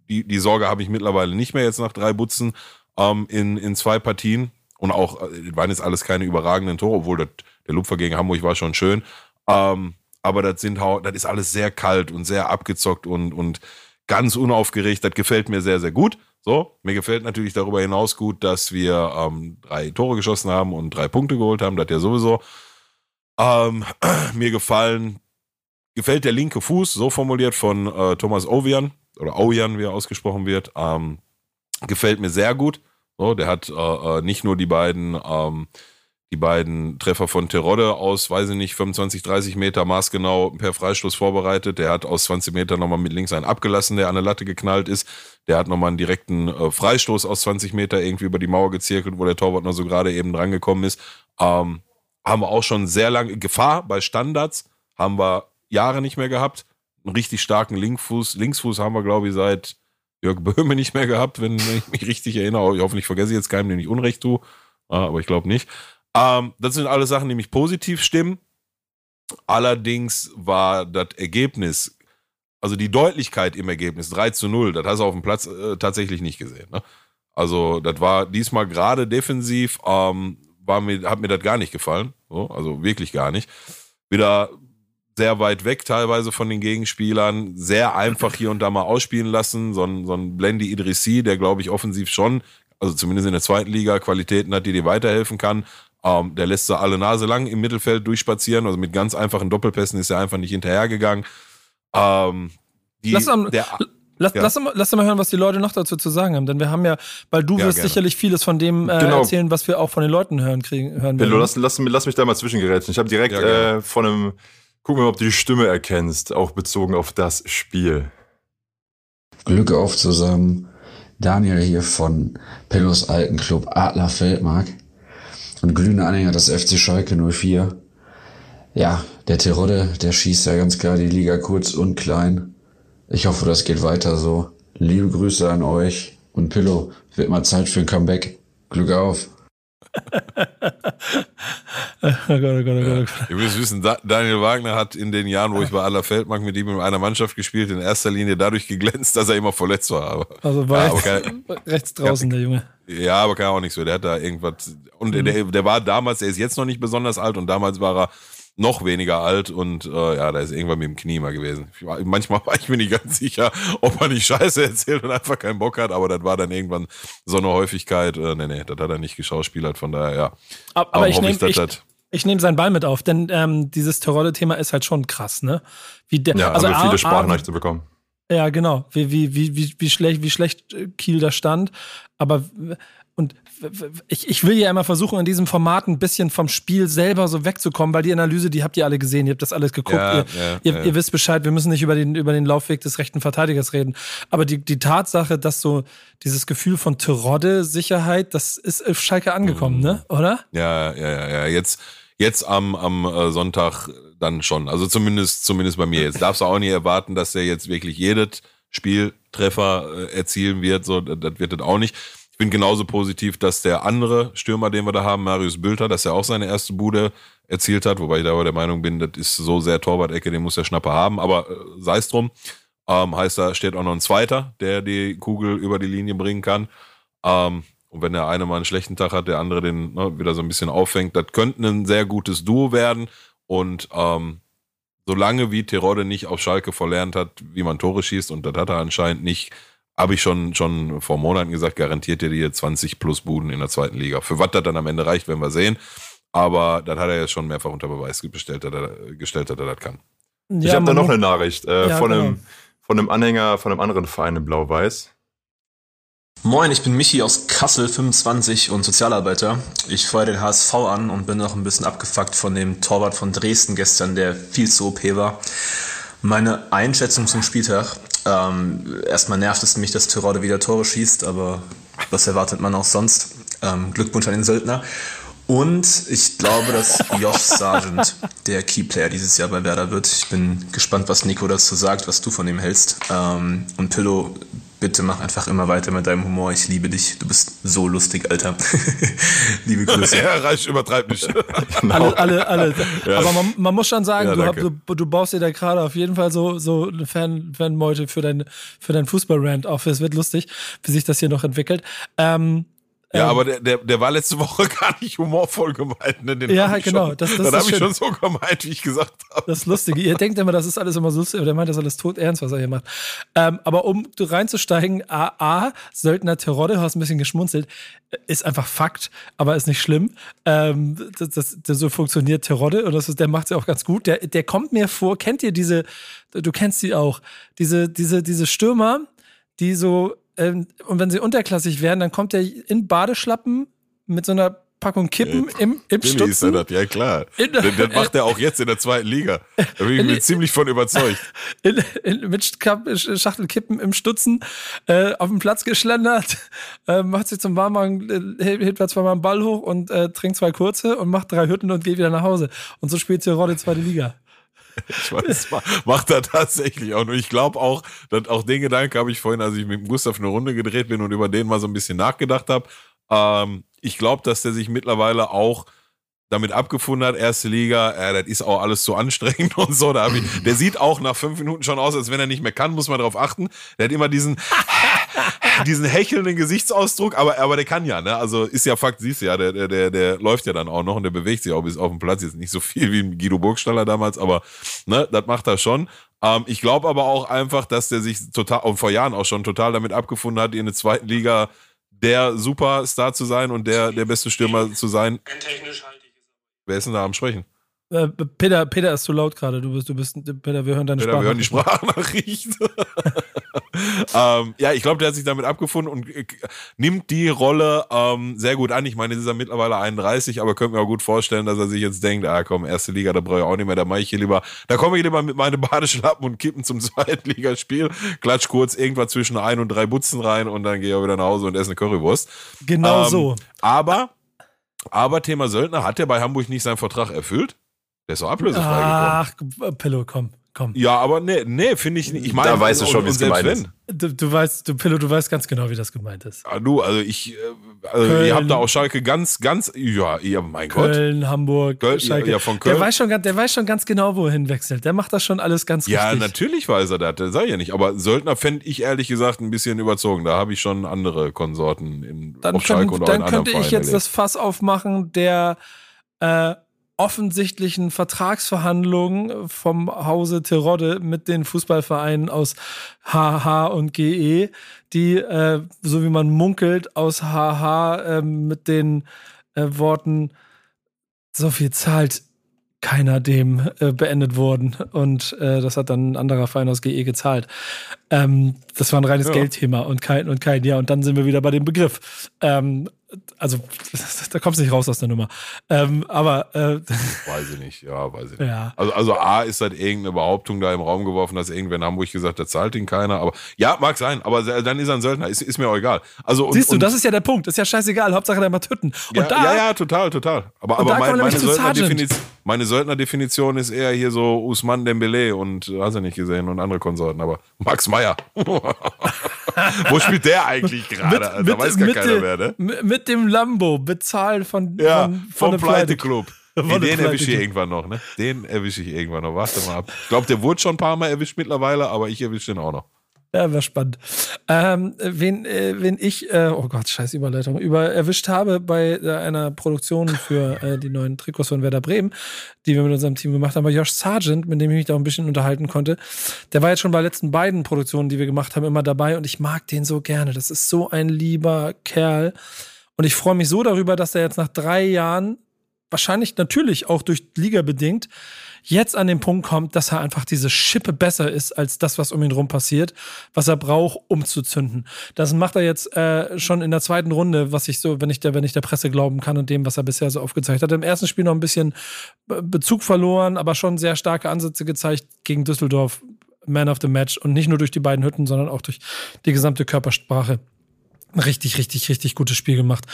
die, die Sorge habe ich mittlerweile nicht mehr jetzt nach drei Butzen ähm, in, in zwei Partien. Und auch, äh, waren jetzt alles keine überragenden Tore, obwohl das, der Lupfer gegen Hamburg war schon schön. Ähm, aber das sind das ist alles sehr kalt und sehr abgezockt und, und ganz unaufgeregt. Das gefällt mir sehr, sehr gut. So, mir gefällt natürlich darüber hinaus gut, dass wir ähm, drei Tore geschossen haben und drei Punkte geholt haben. Das ja sowieso. Ähm, mir gefallen, gefällt der linke Fuß, so formuliert von äh, Thomas Ovian oder Ovian, wie er ausgesprochen wird. Ähm, gefällt mir sehr gut. So, der hat äh, äh nicht nur die beiden ähm, die beiden Treffer von Terodde aus, weiß ich nicht, 25, 30 Meter maßgenau per Freistoß vorbereitet. Der hat aus 20 Metern nochmal mit links einen abgelassen, der an der Latte geknallt ist. Der hat nochmal einen direkten äh, Freistoß aus 20 Meter irgendwie über die Mauer gezirkelt, wo der Torwart noch so gerade eben drangekommen ist. Ähm, haben wir auch schon sehr lange Gefahr bei Standards, haben wir Jahre nicht mehr gehabt. Einen richtig starken Linkfuß, Linksfuß haben wir, glaube ich, seit Jörg Böhme nicht mehr gehabt, wenn ich mich richtig erinnere. Ich hoffentlich vergesse ich jetzt keinem, den ich Unrecht tue. Aber ich glaube nicht. Ähm, das sind alles Sachen, die mich positiv stimmen. Allerdings war das Ergebnis, also die Deutlichkeit im Ergebnis 3 zu 0, das hast du auf dem Platz äh, tatsächlich nicht gesehen. Ne? Also, das war diesmal gerade defensiv, ähm, war mir, hat mir das gar nicht gefallen. So, also wirklich gar nicht. Wieder sehr weit weg teilweise von den Gegenspielern, sehr einfach hier und da mal ausspielen lassen. So ein, so ein Blendi Idrissi, der glaube ich offensiv schon, also zumindest in der zweiten Liga, Qualitäten hat, die dir weiterhelfen kann. Ähm, der lässt sie alle Nase lang im Mittelfeld durchspazieren. Also mit ganz einfachen Doppelpässen ist er einfach nicht hinterhergegangen. Ähm, die, lass, am, der, lass, ja. lass, mal, lass mal hören, was die Leute noch dazu zu sagen haben. Denn wir haben ja, weil du ja, wirst gerne. sicherlich vieles von dem äh, genau. erzählen, was wir auch von den Leuten hören kriegen. Hören werden. Lass, lass, lass mich da mal zwischengerätschen. Ich habe direkt ja, äh, von einem, gucken wir mal, ob du die Stimme erkennst, auch bezogen auf das Spiel. Glück auf zusammen. Daniel hier von Pillows alten Club Adler Feldmark und glühende Anhänger des FC Schalke 04. Ja, der Terodde, der schießt ja ganz klar die Liga kurz und klein. Ich hoffe, das geht weiter so. Liebe Grüße an euch und Pillow, wird mal Zeit für ein Comeback. Glück auf. Oh Gott, oh Gott, oh Gott. Ihr müsst wissen, Daniel Wagner hat in den Jahren, wo ich bei aller Feldmark mit ihm in einer Mannschaft gespielt, in erster Linie dadurch geglänzt, dass er immer verletzt war. also war ja, rechts, kein, rechts, draußen, der Junge. Ja, aber kann auch nichts so. Der hat da irgendwas. Und mhm. der, der war damals, der ist jetzt noch nicht besonders alt und damals war er noch weniger alt und äh, ja, da ist irgendwann mit dem Knie mal gewesen. War, manchmal war ich mir nicht ganz sicher, ob er nicht Scheiße erzählt und einfach keinen Bock hat, aber das war dann irgendwann so eine Häufigkeit. Äh, nee, nee, das hat er nicht geschauspielert, von daher, ja. Aber, aber ich nehme ich, ich nehme seinen Ball mit auf, denn ähm, dieses Terodde-Thema ist halt schon krass, ne? Wie der, ja, also haben wir viele Sprachnachrichten bekommen. Ja, genau. Wie, wie, wie, wie, wie, schlecht, wie schlecht Kiel da stand. Aber und ich, ich will ja immer versuchen, in diesem Format ein bisschen vom Spiel selber so wegzukommen, weil die Analyse, die habt ihr alle gesehen, ihr habt das alles geguckt, ja, ihr, ja, ihr, ja. ihr, wisst Bescheid, wir müssen nicht über den, über den Laufweg des rechten Verteidigers reden. Aber die, die Tatsache, dass so dieses Gefühl von Terodde, Sicherheit, das ist auf Schalke angekommen, mhm. ne? Oder? Ja, ja, ja, ja. Jetzt, jetzt am, am äh, Sonntag dann schon. Also zumindest, zumindest bei mir. Jetzt darfst du auch nicht erwarten, dass er jetzt wirklich jedes Spieltreffer äh, erzielen wird. So, das wird das auch nicht. Ich bin genauso positiv, dass der andere Stürmer, den wir da haben, Marius Bülter, dass er auch seine erste Bude erzielt hat, wobei ich da aber der Meinung bin, das ist so sehr Torwart-Ecke, den muss der Schnapper haben, aber äh, sei es drum. Ähm, heißt, da steht auch noch ein zweiter, der die Kugel über die Linie bringen kann. Ähm, und wenn der eine mal einen schlechten Tag hat, der andere den ne, wieder so ein bisschen auffängt, das könnte ein sehr gutes Duo werden. Und ähm, solange wie Tirode nicht auf Schalke verlernt hat, wie man Tore schießt, und das hat er anscheinend nicht, habe ich schon, schon vor Monaten gesagt, garantiert ihr dir 20 plus Buden in der zweiten Liga. Für was das dann am Ende reicht, werden wir sehen. Aber das hat er jetzt schon mehrfach unter Beweis gestellt, dass er, gestellt, dass er das kann. Ja, ich habe da noch eine Nachricht äh, ja, von, einem, genau. von einem Anhänger von einem anderen Verein in Blau-Weiß. Moin, ich bin Michi aus Kassel, 25 und Sozialarbeiter. Ich feuere den HSV an und bin noch ein bisschen abgefuckt von dem Torwart von Dresden gestern, der viel zu OP war. Meine Einschätzung zum Spieltag. Ähm, erstmal nervt es mich, dass Tyrode wieder Tore schießt, aber was erwartet man auch sonst? Ähm, Glückwunsch an den Söldner. Und ich glaube, dass Josh Sargent der Keyplayer dieses Jahr bei Werder wird. Ich bin gespannt, was Nico dazu sagt, was du von ihm hältst. Ähm, und Pillow, bitte mach einfach immer weiter mit deinem Humor. Ich liebe dich. Du bist so lustig, Alter. Liebe Grüße. Ja, reicht, übertreib nicht. genau. Alle, alle, alle. Ja. Aber man, man, muss schon sagen, ja, du, hab, du, du, baust dir da gerade auf jeden Fall so, so eine Fan, Fanmeute für dein, für dein Fußball-Rant auf. Es wird lustig, wie sich das hier noch entwickelt. Ähm, ja, ähm, aber der, der, der war letzte Woche gar nicht humorvoll gemeint. Ne? Den ja, genau. das, das, das habe ich schon so gemeint, wie ich gesagt habe. Das ist lustig. Ihr denkt immer, das ist alles immer so lustig, aber der meint das alles tot ernst, was er hier macht. Ähm, aber um reinzusteigen, A, A Söldner Terodde, hast ein bisschen geschmunzelt, ist einfach Fakt, aber ist nicht schlimm. Ähm, das, das, das, so funktioniert Terodde und das ist, der macht sie auch ganz gut. Der, der kommt mir vor, kennt ihr diese, du kennst sie auch, diese, diese, diese Stürmer, die so ähm, und wenn sie unterklassig werden, dann kommt er in Badeschlappen mit so einer Packung Kippen ja, im, im Stutzen. Ist er das, ja klar. In, das, das macht er auch jetzt in der zweiten Liga. Da bin ich mir ziemlich von überzeugt. In, in, mit Schachtel Kippen im Stutzen äh, auf den Platz geschlendert, äh, macht sich zum Warmmachen, äh, hebt da zweimal einen Ball hoch und äh, trinkt zwei kurze und macht drei Hütten und geht wieder nach Hause. Und so spielt Tirol die zweite Liga. Ich weiß, macht er tatsächlich auch. Und ich glaube auch, dass auch den Gedanken habe ich vorhin, als ich mit Gustav eine Runde gedreht bin und über den mal so ein bisschen nachgedacht habe. Ähm, ich glaube, dass der sich mittlerweile auch damit abgefunden hat, erste Liga, äh, das ist auch alles zu anstrengend und so. Da ich, der sieht auch nach fünf Minuten schon aus, als wenn er nicht mehr kann, muss man darauf achten. Der hat immer diesen, diesen hechelnden Gesichtsausdruck, aber, aber der kann ja, ne? Also ist ja Fakt, siehst du ja, der, der, der, der läuft ja dann auch noch und der bewegt sich auch bis auf den Platz. Jetzt nicht so viel wie Guido Burgstaller damals, aber ne, das macht er schon. Ähm, ich glaube aber auch einfach, dass der sich total, und vor Jahren auch schon total damit abgefunden hat, in der zweiten Liga der Superstar zu sein und der, der beste Stürmer zu sein. Technisch halt Wer ist denn da am Sprechen? Äh, Peter, Peter ist zu laut gerade. Du bist, du bist, Peter, wir hören deine Peter, Sprachnachricht. Wir hören die Sprachnachricht. ähm, ja, ich glaube, der hat sich damit abgefunden und äh, nimmt die Rolle ähm, sehr gut an. Ich meine, jetzt ist er mittlerweile 31, aber könnte mir auch gut vorstellen, dass er sich jetzt denkt, ah komm, erste Liga, da brauche ich auch nicht mehr, da mache ich hier lieber, da komme ich lieber mit meinen Badeschlappen und Kippen zum Zweitligaspiel, klatsch kurz irgendwas zwischen ein und drei Butzen rein und dann gehe ich auch wieder nach Hause und esse eine Currywurst. Genau ähm, so. Aber aber Thema Söldner, hat er bei Hamburg nicht seinen Vertrag erfüllt? Der ist doch ablösefrei Ach, Pillow, komm. komm. Ja, aber nee, nee, finde ich nicht. Ich meine, Da weißt du schon, wie es gemeint ist. Du, du weißt, du Pillow, du weißt ganz genau, wie das gemeint ist. Ah, du, also ich, äh, also Köln. ihr habt da auch Schalke ganz, ganz, ja, ja, mein Gott. Köln, Hamburg, Köln, Schalke. ja, ja, von Köln. Der weiß, schon, ganz- der weiß schon ganz genau, wohin wechselt. Der macht das schon alles ganz Ja, richtig. natürlich weiß er das, das sag ich ja nicht. Aber Söldner fände ich ehrlich gesagt ein bisschen überzogen. Da habe ich schon andere Konsorten in, Dann, auf Schalke und auch in dann könnte ich jetzt das Fass aufmachen der äh, offensichtlichen Vertragsverhandlungen vom Hause Terodde mit den Fußballvereinen aus HH und GE, die, äh, so wie man munkelt, aus HH äh, mit den äh, Worten so viel zahlt keiner dem äh, beendet wurden und äh, das hat dann ein anderer Verein aus GE gezahlt. Ähm, das war ein reines Ja. Geldthema und kein und kein ja und dann sind wir wieder bei dem Begriff. Ähm, also da kommst du nicht raus aus der Nummer. Ähm, aber äh, Weiß ich nicht, ja, weiß ich nicht. ja, Also, also A ist halt irgendeine Behauptung da im Raum geworfen, dass irgendwer in Hamburg gesagt hat, zahlt ihn keiner. Aber ja, mag sein, aber dann ist er ein Söldner, ist, ist mir auch egal. Also, und, siehst du, und, das ist ja der Punkt. Ist ja scheißegal. Hauptsache der macht Hütten. Und ja, da ja, ja, total, total. Aber, aber da mein, meine. Söldner-Definition, meine Söldner-Definition ist eher hier so Usman Dembele und äh, hast du nicht gesehen und andere Konsorten, aber Max Meyer. Wo spielt der eigentlich gerade? Da weiß gar keiner dem- mehr, ne? mit, mit dem Lambo bezahlt von, Ja, von, von vom Pleite. Nee, der den erwische ich irgendwann noch, ne? Den erwische ich irgendwann noch. Warte mal ab. Ich glaube, der wurde schon ein paar Mal erwischt mittlerweile, aber ich erwische den auch noch. Ja, wäre spannend. Ähm, wen, äh, wen ich, äh, oh Gott, scheiß Überleitung, über erwischt habe bei äh, einer Produktion für äh, die neuen Trikots von Werder Bremen, die wir mit unserem Team gemacht haben, war Josh Sargent, mit dem ich mich da auch ein bisschen unterhalten konnte. Der war jetzt schon bei den letzten beiden Produktionen, die wir gemacht haben, immer dabei und ich mag den so gerne. Das ist so ein lieber Kerl. Und ich freue mich so darüber, dass er jetzt nach drei Jahren, wahrscheinlich natürlich auch durch Liga bedingt, jetzt an den Punkt kommt, dass er einfach diese Schippe besser ist als das, was um ihn rum passiert, was er braucht, um zu zünden. Das macht er jetzt äh, schon in der zweiten Runde, was ich so, wenn ich der, wenn ich der Presse glauben kann und dem, was er bisher so aufgezeigt hat. Im ersten Spiel noch ein bisschen Be- Bezug verloren, aber schon sehr starke Ansätze gezeigt gegen Düsseldorf. Man of the Match und nicht nur durch die beiden Hütten, sondern auch durch die gesamte Körpersprache. Ein Richtig, richtig, richtig gutes Spiel gemacht.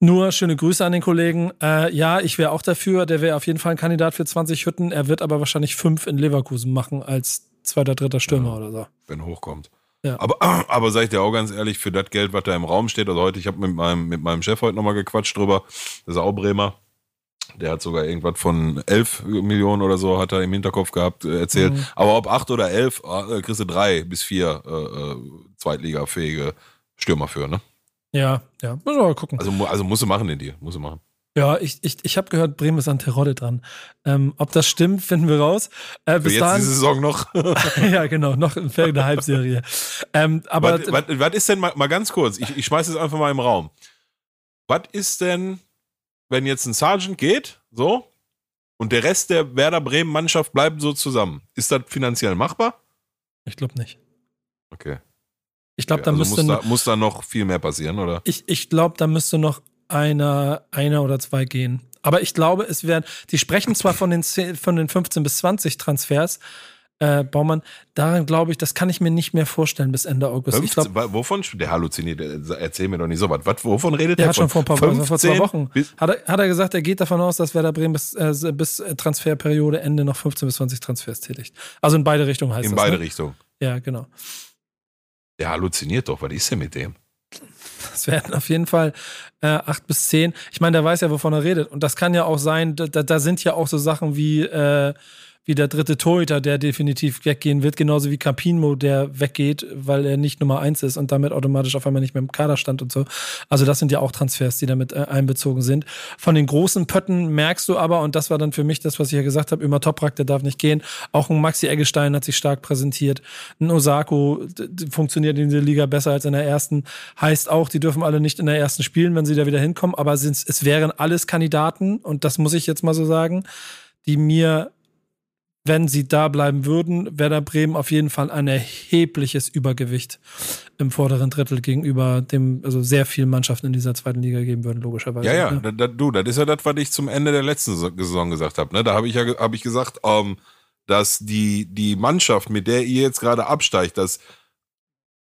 Nur schöne Grüße an den Kollegen. Äh, ja, ich wäre auch dafür. Der wäre auf jeden Fall ein Kandidat für 20 Hütten. Er wird aber wahrscheinlich fünf in Leverkusen machen als zweiter, dritter Stürmer oder so. wenn hochkommt. Ja. Aber, aber sag ich dir auch ganz ehrlich, für das Geld, was da im Raum steht, also heute, ich habe mit meinem, mit meinem Chef heute nochmal gequatscht drüber, das ist auch Bremer. Der hat sogar irgendwas von 11 Millionen oder so, hat er im Hinterkopf gehabt, äh, erzählt. Mhm. Aber ob 8 oder 11, äh, kriegst du drei bis vier äh, äh, zweitligafähige Stürmer für, ne? Ja, ja. Müssen wir mal gucken. Also, also musst du machen den Deal, musst du machen. Ja, ich, ich, ich habe gehört, Bremen ist an Terodde dran. Ähm, ob das stimmt, finden wir raus. Äh, Für bis jetzt dahin, diese Saison noch. ja, genau, noch für eine Halbserie. ähm, aber was ist denn mal, mal ganz kurz? Ich, ich schmeiß es einfach mal im Raum. Was ist denn, wenn jetzt ein Sergeant geht, so, und der Rest der Werder Bremen Mannschaft bleibt so zusammen? Ist das finanziell machbar? ich glaube nicht. Okay. Ich glaube, da also müsste muss, da, muss da noch viel mehr passieren, oder? Ich, ich glaube, da müsste noch einer, einer oder zwei gehen. Aber ich glaube, es werden, die sprechen zwar von den, 10, von den 15 bis 20 Transfers, äh, Baumann, daran glaube ich, das kann ich mir nicht mehr vorstellen bis Ende August. Ich 15, glaube, wa- wovon? Der halluziniert, erzähl mir doch nicht so was. wovon redet der der? hat schon vor ein paar Wochen, vor zwei 15 Wochen, hat er, hat er gesagt, er geht davon aus, dass Werder Bremen bis, äh, bis Transferperiode Ende noch 15 bis 20 Transfers tätigt. Also in beide Richtungen heißt in das. beide ne? Richtungen. Ja, genau. Der halluziniert doch. Was ist denn mit dem? Es werden auf jeden Fall äh, acht bis zehn. Ich meine, der weiß ja, wovon er redet. Und das kann ja auch sein, da, da sind ja auch so Sachen wie, äh, wie der dritte Torhüter, der definitiv weggehen wird, genauso wie Capino, der weggeht, weil er nicht Nummer eins ist und damit automatisch auf einmal nicht mehr im Kader stand und so. Also das sind ja auch Transfers, die damit äh, einbezogen sind. Von den großen Pötten merkst du aber, und das war dann für mich das, was ich ja gesagt habe, immer Toprak, der darf nicht gehen. Auch ein Maxi Eggestein hat sich stark präsentiert. Ein Osako funktioniert in der Liga besser als in der ersten. Heißt auch, die dürfen alle nicht in der ersten spielen, wenn sie da wieder hinkommen, aber es wären alles Kandidaten, und das muss ich jetzt mal so sagen, die mir wenn sie da bleiben würden, Werder Bremen auf jeden Fall ein erhebliches Übergewicht im vorderen Drittel gegenüber dem, also sehr vielen Mannschaften in dieser zweiten Liga geben würden, logischerweise. Ja, ja, ne? da, da, du, das ist ja das, was ich zum Ende der letzten Sa- Saison gesagt habe. Ne? Da habe ich ja hab ich gesagt, ähm, dass die, die Mannschaft, mit der ihr jetzt gerade absteigt, dass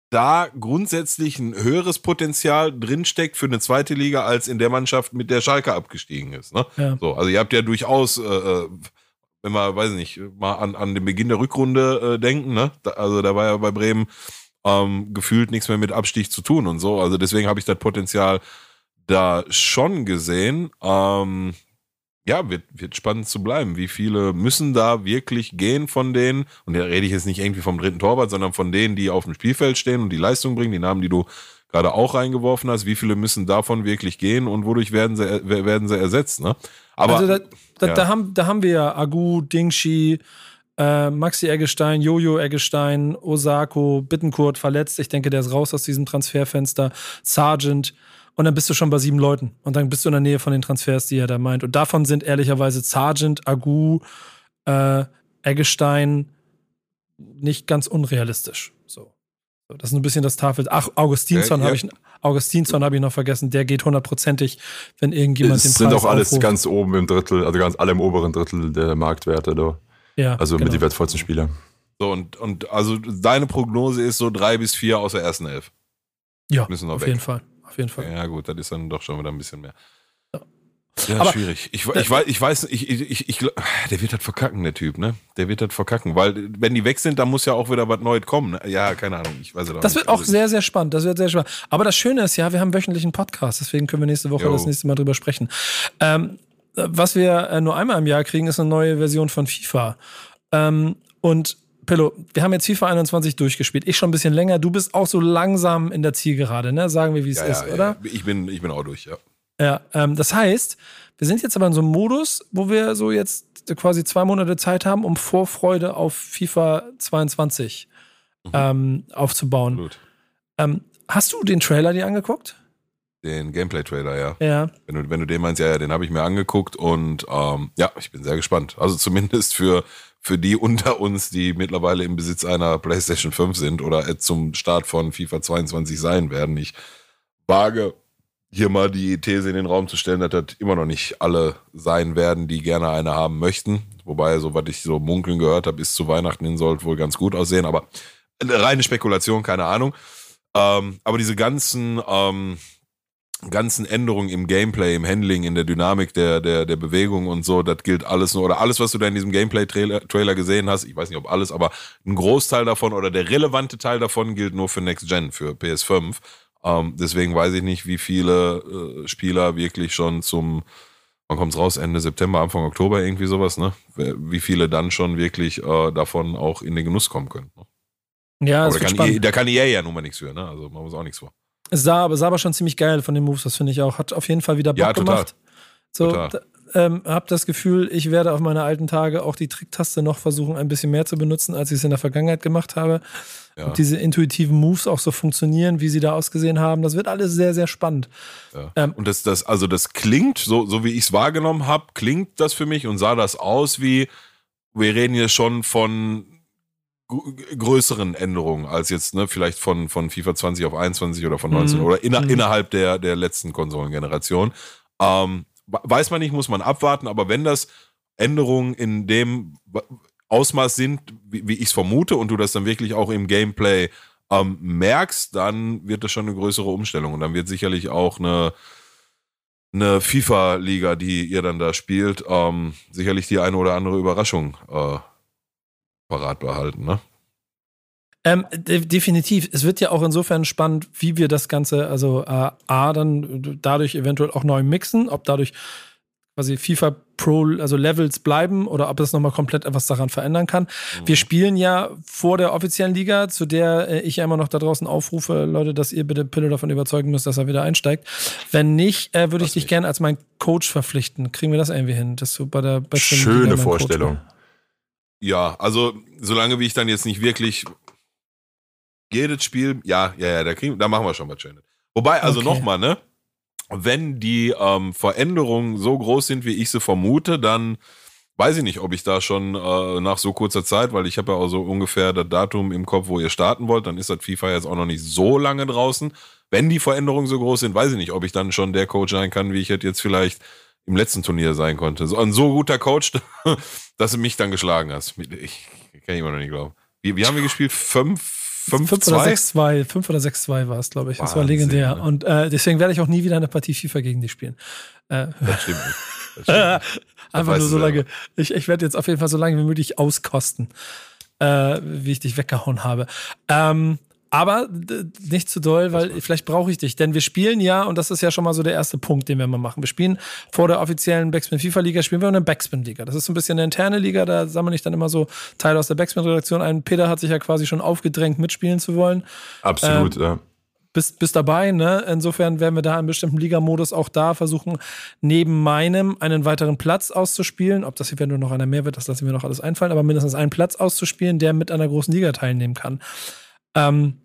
da grundsätzlich ein höheres Potenzial drinsteckt für eine zweite Liga als in der Mannschaft, mit der Schalke abgestiegen ist. Ne? Ja. So, also ihr habt ja durchaus äh, äh, wenn wir, weiß nicht, mal an, an den Beginn der Rückrunde äh, denken, ne? Da, also da war ja bei Bremen ähm, gefühlt nichts mehr mit Abstieg zu tun und so. Also deswegen habe ich das Potenzial da schon gesehen. Ähm, ja, wird, wird spannend zu bleiben. Wie viele müssen da wirklich gehen von denen? Und da rede ich jetzt nicht irgendwie vom dritten Torwart, sondern von denen, die auf dem Spielfeld stehen und die Leistung bringen, die Namen, die du gerade auch reingeworfen hast. Wie viele müssen davon wirklich gehen und wodurch werden sie, werden sie ersetzt? Ne? Aber also da, da, ja. da, haben, da haben wir ja Agu, Dingshi, äh, Maxi Eggestein, Jojo Eggestein, Osako, Bittenkurt verletzt. Ich denke, der ist raus aus diesem Transferfenster. Sargent. Und dann bist du schon bei sieben Leuten. Und dann bist du in der Nähe von den Transfers, die er da meint. Und davon sind ehrlicherweise Sargent, Agu, äh, Eggestein nicht ganz unrealistisch. So. Das ist ein bisschen das Tafel. Ach, Augustinsson äh, ja. habe ich, Augustinsson habe ich noch vergessen. Der geht hundertprozentig, wenn irgendjemand es den Preis sind auch alles aufruft. ganz oben im Drittel, also ganz alle im oberen Drittel der Marktwerte da. Ja, also genau. mit die wertvollsten Spieler. So, und, und also deine Prognose ist so drei bis vier aus der ersten Elf. Ja, Müssen noch auf weg. jeden Fall. Auf jeden Fall. Ja, gut, das ist dann doch schon wieder ein bisschen mehr. Ja, aber schwierig. Ich, ich, weiß, ich weiß, ich, ich, ich, der wird halt verkacken, der Typ, ne? Der wird halt verkacken, weil wenn die weg sind, dann muss ja auch wieder was Neues kommen. Ne? Ja, keine Ahnung, ich weiß es Das wird auch sehr, sehr spannend. Das wird sehr spannend. Aber das Schöne ist ja, wir haben wöchentlichen Podcast, deswegen können wir nächste Woche jo. das nächste Mal drüber sprechen. Ähm, was wir äh, nur einmal im Jahr kriegen, ist eine neue Version von FIFA. Ähm, und Pillow, wir haben jetzt FIFA 21 durchgespielt. Ich schon ein bisschen länger. Du bist auch so langsam in der Zielgerade, ne? Sagen wir, wie es ja, ist, ja, oder? Ja. Ich bin, ich bin auch durch, ja. Ja, ähm, das heißt, wir sind jetzt aber in so einem Modus, wo wir so jetzt quasi zwei Monate Zeit haben, um Vorfreude auf FIFA 22 mhm. ähm, aufzubauen. Ähm, hast du den Trailer dir angeguckt? Den Gameplay-Trailer, ja. Ja. Wenn du, wenn du den meinst, ja, ja, den habe ich mir angeguckt und ähm, ja, ich bin sehr gespannt. Also zumindest für, für die unter uns, die mittlerweile im Besitz einer PlayStation 5 sind oder zum Start von FIFA 22 sein werden. Ich wage hier mal die These in den Raum zu stellen, dass das immer noch nicht alle sein werden, die gerne eine haben möchten. Wobei, so was ich so munkeln gehört habe, ist zu Weihnachten hin sollte wohl ganz gut aussehen, aber eine reine Spekulation, keine Ahnung. Ähm, aber diese ganzen, ähm, ganzen Änderungen im Gameplay, im Handling, in der Dynamik der, der, der Bewegung und so, das gilt alles nur, oder alles, was du da in diesem Gameplay-Trailer Trailer gesehen hast, ich weiß nicht, ob alles, aber ein Großteil davon oder der relevante Teil davon gilt nur für Next Gen, für PS5. Ähm, deswegen weiß ich nicht, wie viele äh, Spieler wirklich schon zum, wann kommt es raus, Ende September, Anfang Oktober, irgendwie sowas, ne? Wie viele dann schon wirklich äh, davon auch in den Genuss kommen können. Ne? Ja, aber da kann, EA, da kann EA ja nun mal nichts für, ne? Also wir uns auch nichts vor. Es sah, aber sah aber schon ziemlich geil von den Moves, das finde ich auch. Hat auf jeden Fall wieder Bock ja, total. gemacht. So, total ähm, habe das Gefühl, ich werde auf meine alten Tage auch die Tricktaste noch versuchen, ein bisschen mehr zu benutzen, als ich es in der Vergangenheit gemacht habe. Ja. Ob diese intuitiven Moves auch so funktionieren, wie sie da ausgesehen haben. Das wird alles sehr, sehr spannend. Ja. Ähm, und das, das, also das klingt, so, so wie ich es wahrgenommen habe, klingt das für mich und sah das aus wie, wir reden hier schon von größeren Änderungen als jetzt ne, vielleicht von, von FIFA 20 auf 21 oder von 19 mhm. oder inner, mhm. innerhalb der, der letzten Konsolengeneration. Ähm, weiß man nicht, muss man abwarten, aber wenn das Änderungen in dem Ausmaß sind, wie, wie ich es vermute, und du das dann wirklich auch im Gameplay ähm, merkst, dann wird das schon eine größere Umstellung. Und dann wird sicherlich auch eine, eine FIFA-Liga, die ihr dann da spielt, ähm, sicherlich die eine oder andere Überraschung äh, parat behalten, ne? Ähm, de definitiv. Es wird ja auch insofern spannend, wie wir das Ganze, also äh, A, dann dadurch eventuell auch neu mixen, ob dadurch quasi FIFA Pro, also Levels bleiben oder ob das nochmal komplett etwas daran verändern kann. Mhm. Wir spielen ja vor der offiziellen Liga, zu der äh, ich ja immer noch da draußen aufrufe, Leute, dass ihr bitte Pillow davon überzeugen müsst, dass er wieder einsteigt. Wenn nicht, äh, würde ich dich gerne als mein Coach verpflichten. Kriegen wir das irgendwie hin? Dass du bei der Schöne Vorstellung. Ja, also solange wie ich dann jetzt nicht wirklich jedes Spiel, ja, ja, ja, da, kriegen, da machen wir schon was Schönes. Wobei, also okay. nochmal, ne? Wenn die ähm, Veränderungen so groß sind, wie ich sie vermute, dann weiß ich nicht, ob ich da schon äh, nach so kurzer Zeit, weil ich habe ja auch so ungefähr das Datum im Kopf, wo ihr starten wollt, dann ist das FIFA jetzt auch noch nicht so lange draußen. Wenn die Veränderungen so groß sind, weiß ich nicht, ob ich dann schon der Coach sein kann, wie ich jetzt vielleicht im letzten Turnier sein konnte. So ein so guter Coach, dass du mich dann geschlagen hast. Ich kann ich immer noch nicht glauben. Wie, wie haben wir gespielt? Fünf, 5, 5 oder 6-2, 5 oder 6-2 war es, glaube ich. Wahnsinn, das war legendär. Ne? Und äh, deswegen werde ich auch nie wieder eine Partie FIFA gegen dich spielen. Äh, das stimmt. Das stimmt. Einfach nur so lange. Ich, ich werde jetzt auf jeden Fall so lange wie möglich auskosten, äh, wie ich dich weggehauen habe. Ähm, aber nicht zu doll, weil vielleicht brauche ich dich. Denn wir spielen ja, und das ist ja schon mal so der erste Punkt, den wir mal machen. Wir spielen vor der offiziellen Backspin FIFA Liga, spielen wir eine Backspin Liga. Das ist so ein bisschen eine interne Liga, da sammle ich dann immer so Teile aus der Backspin Redaktion ein. Peter hat sich ja quasi schon aufgedrängt, mitspielen zu wollen. Absolut, Ähm, ja. bist, bist dabei, ne? Insofern werden wir da im bestimmten Ligamodus auch da versuchen, neben meinem einen weiteren Platz auszuspielen. Ob das hier nur noch einer mehr wird, das lassen wir noch alles einfallen, aber mindestens einen Platz auszuspielen, der mit einer großen Liga teilnehmen kann. Ähm,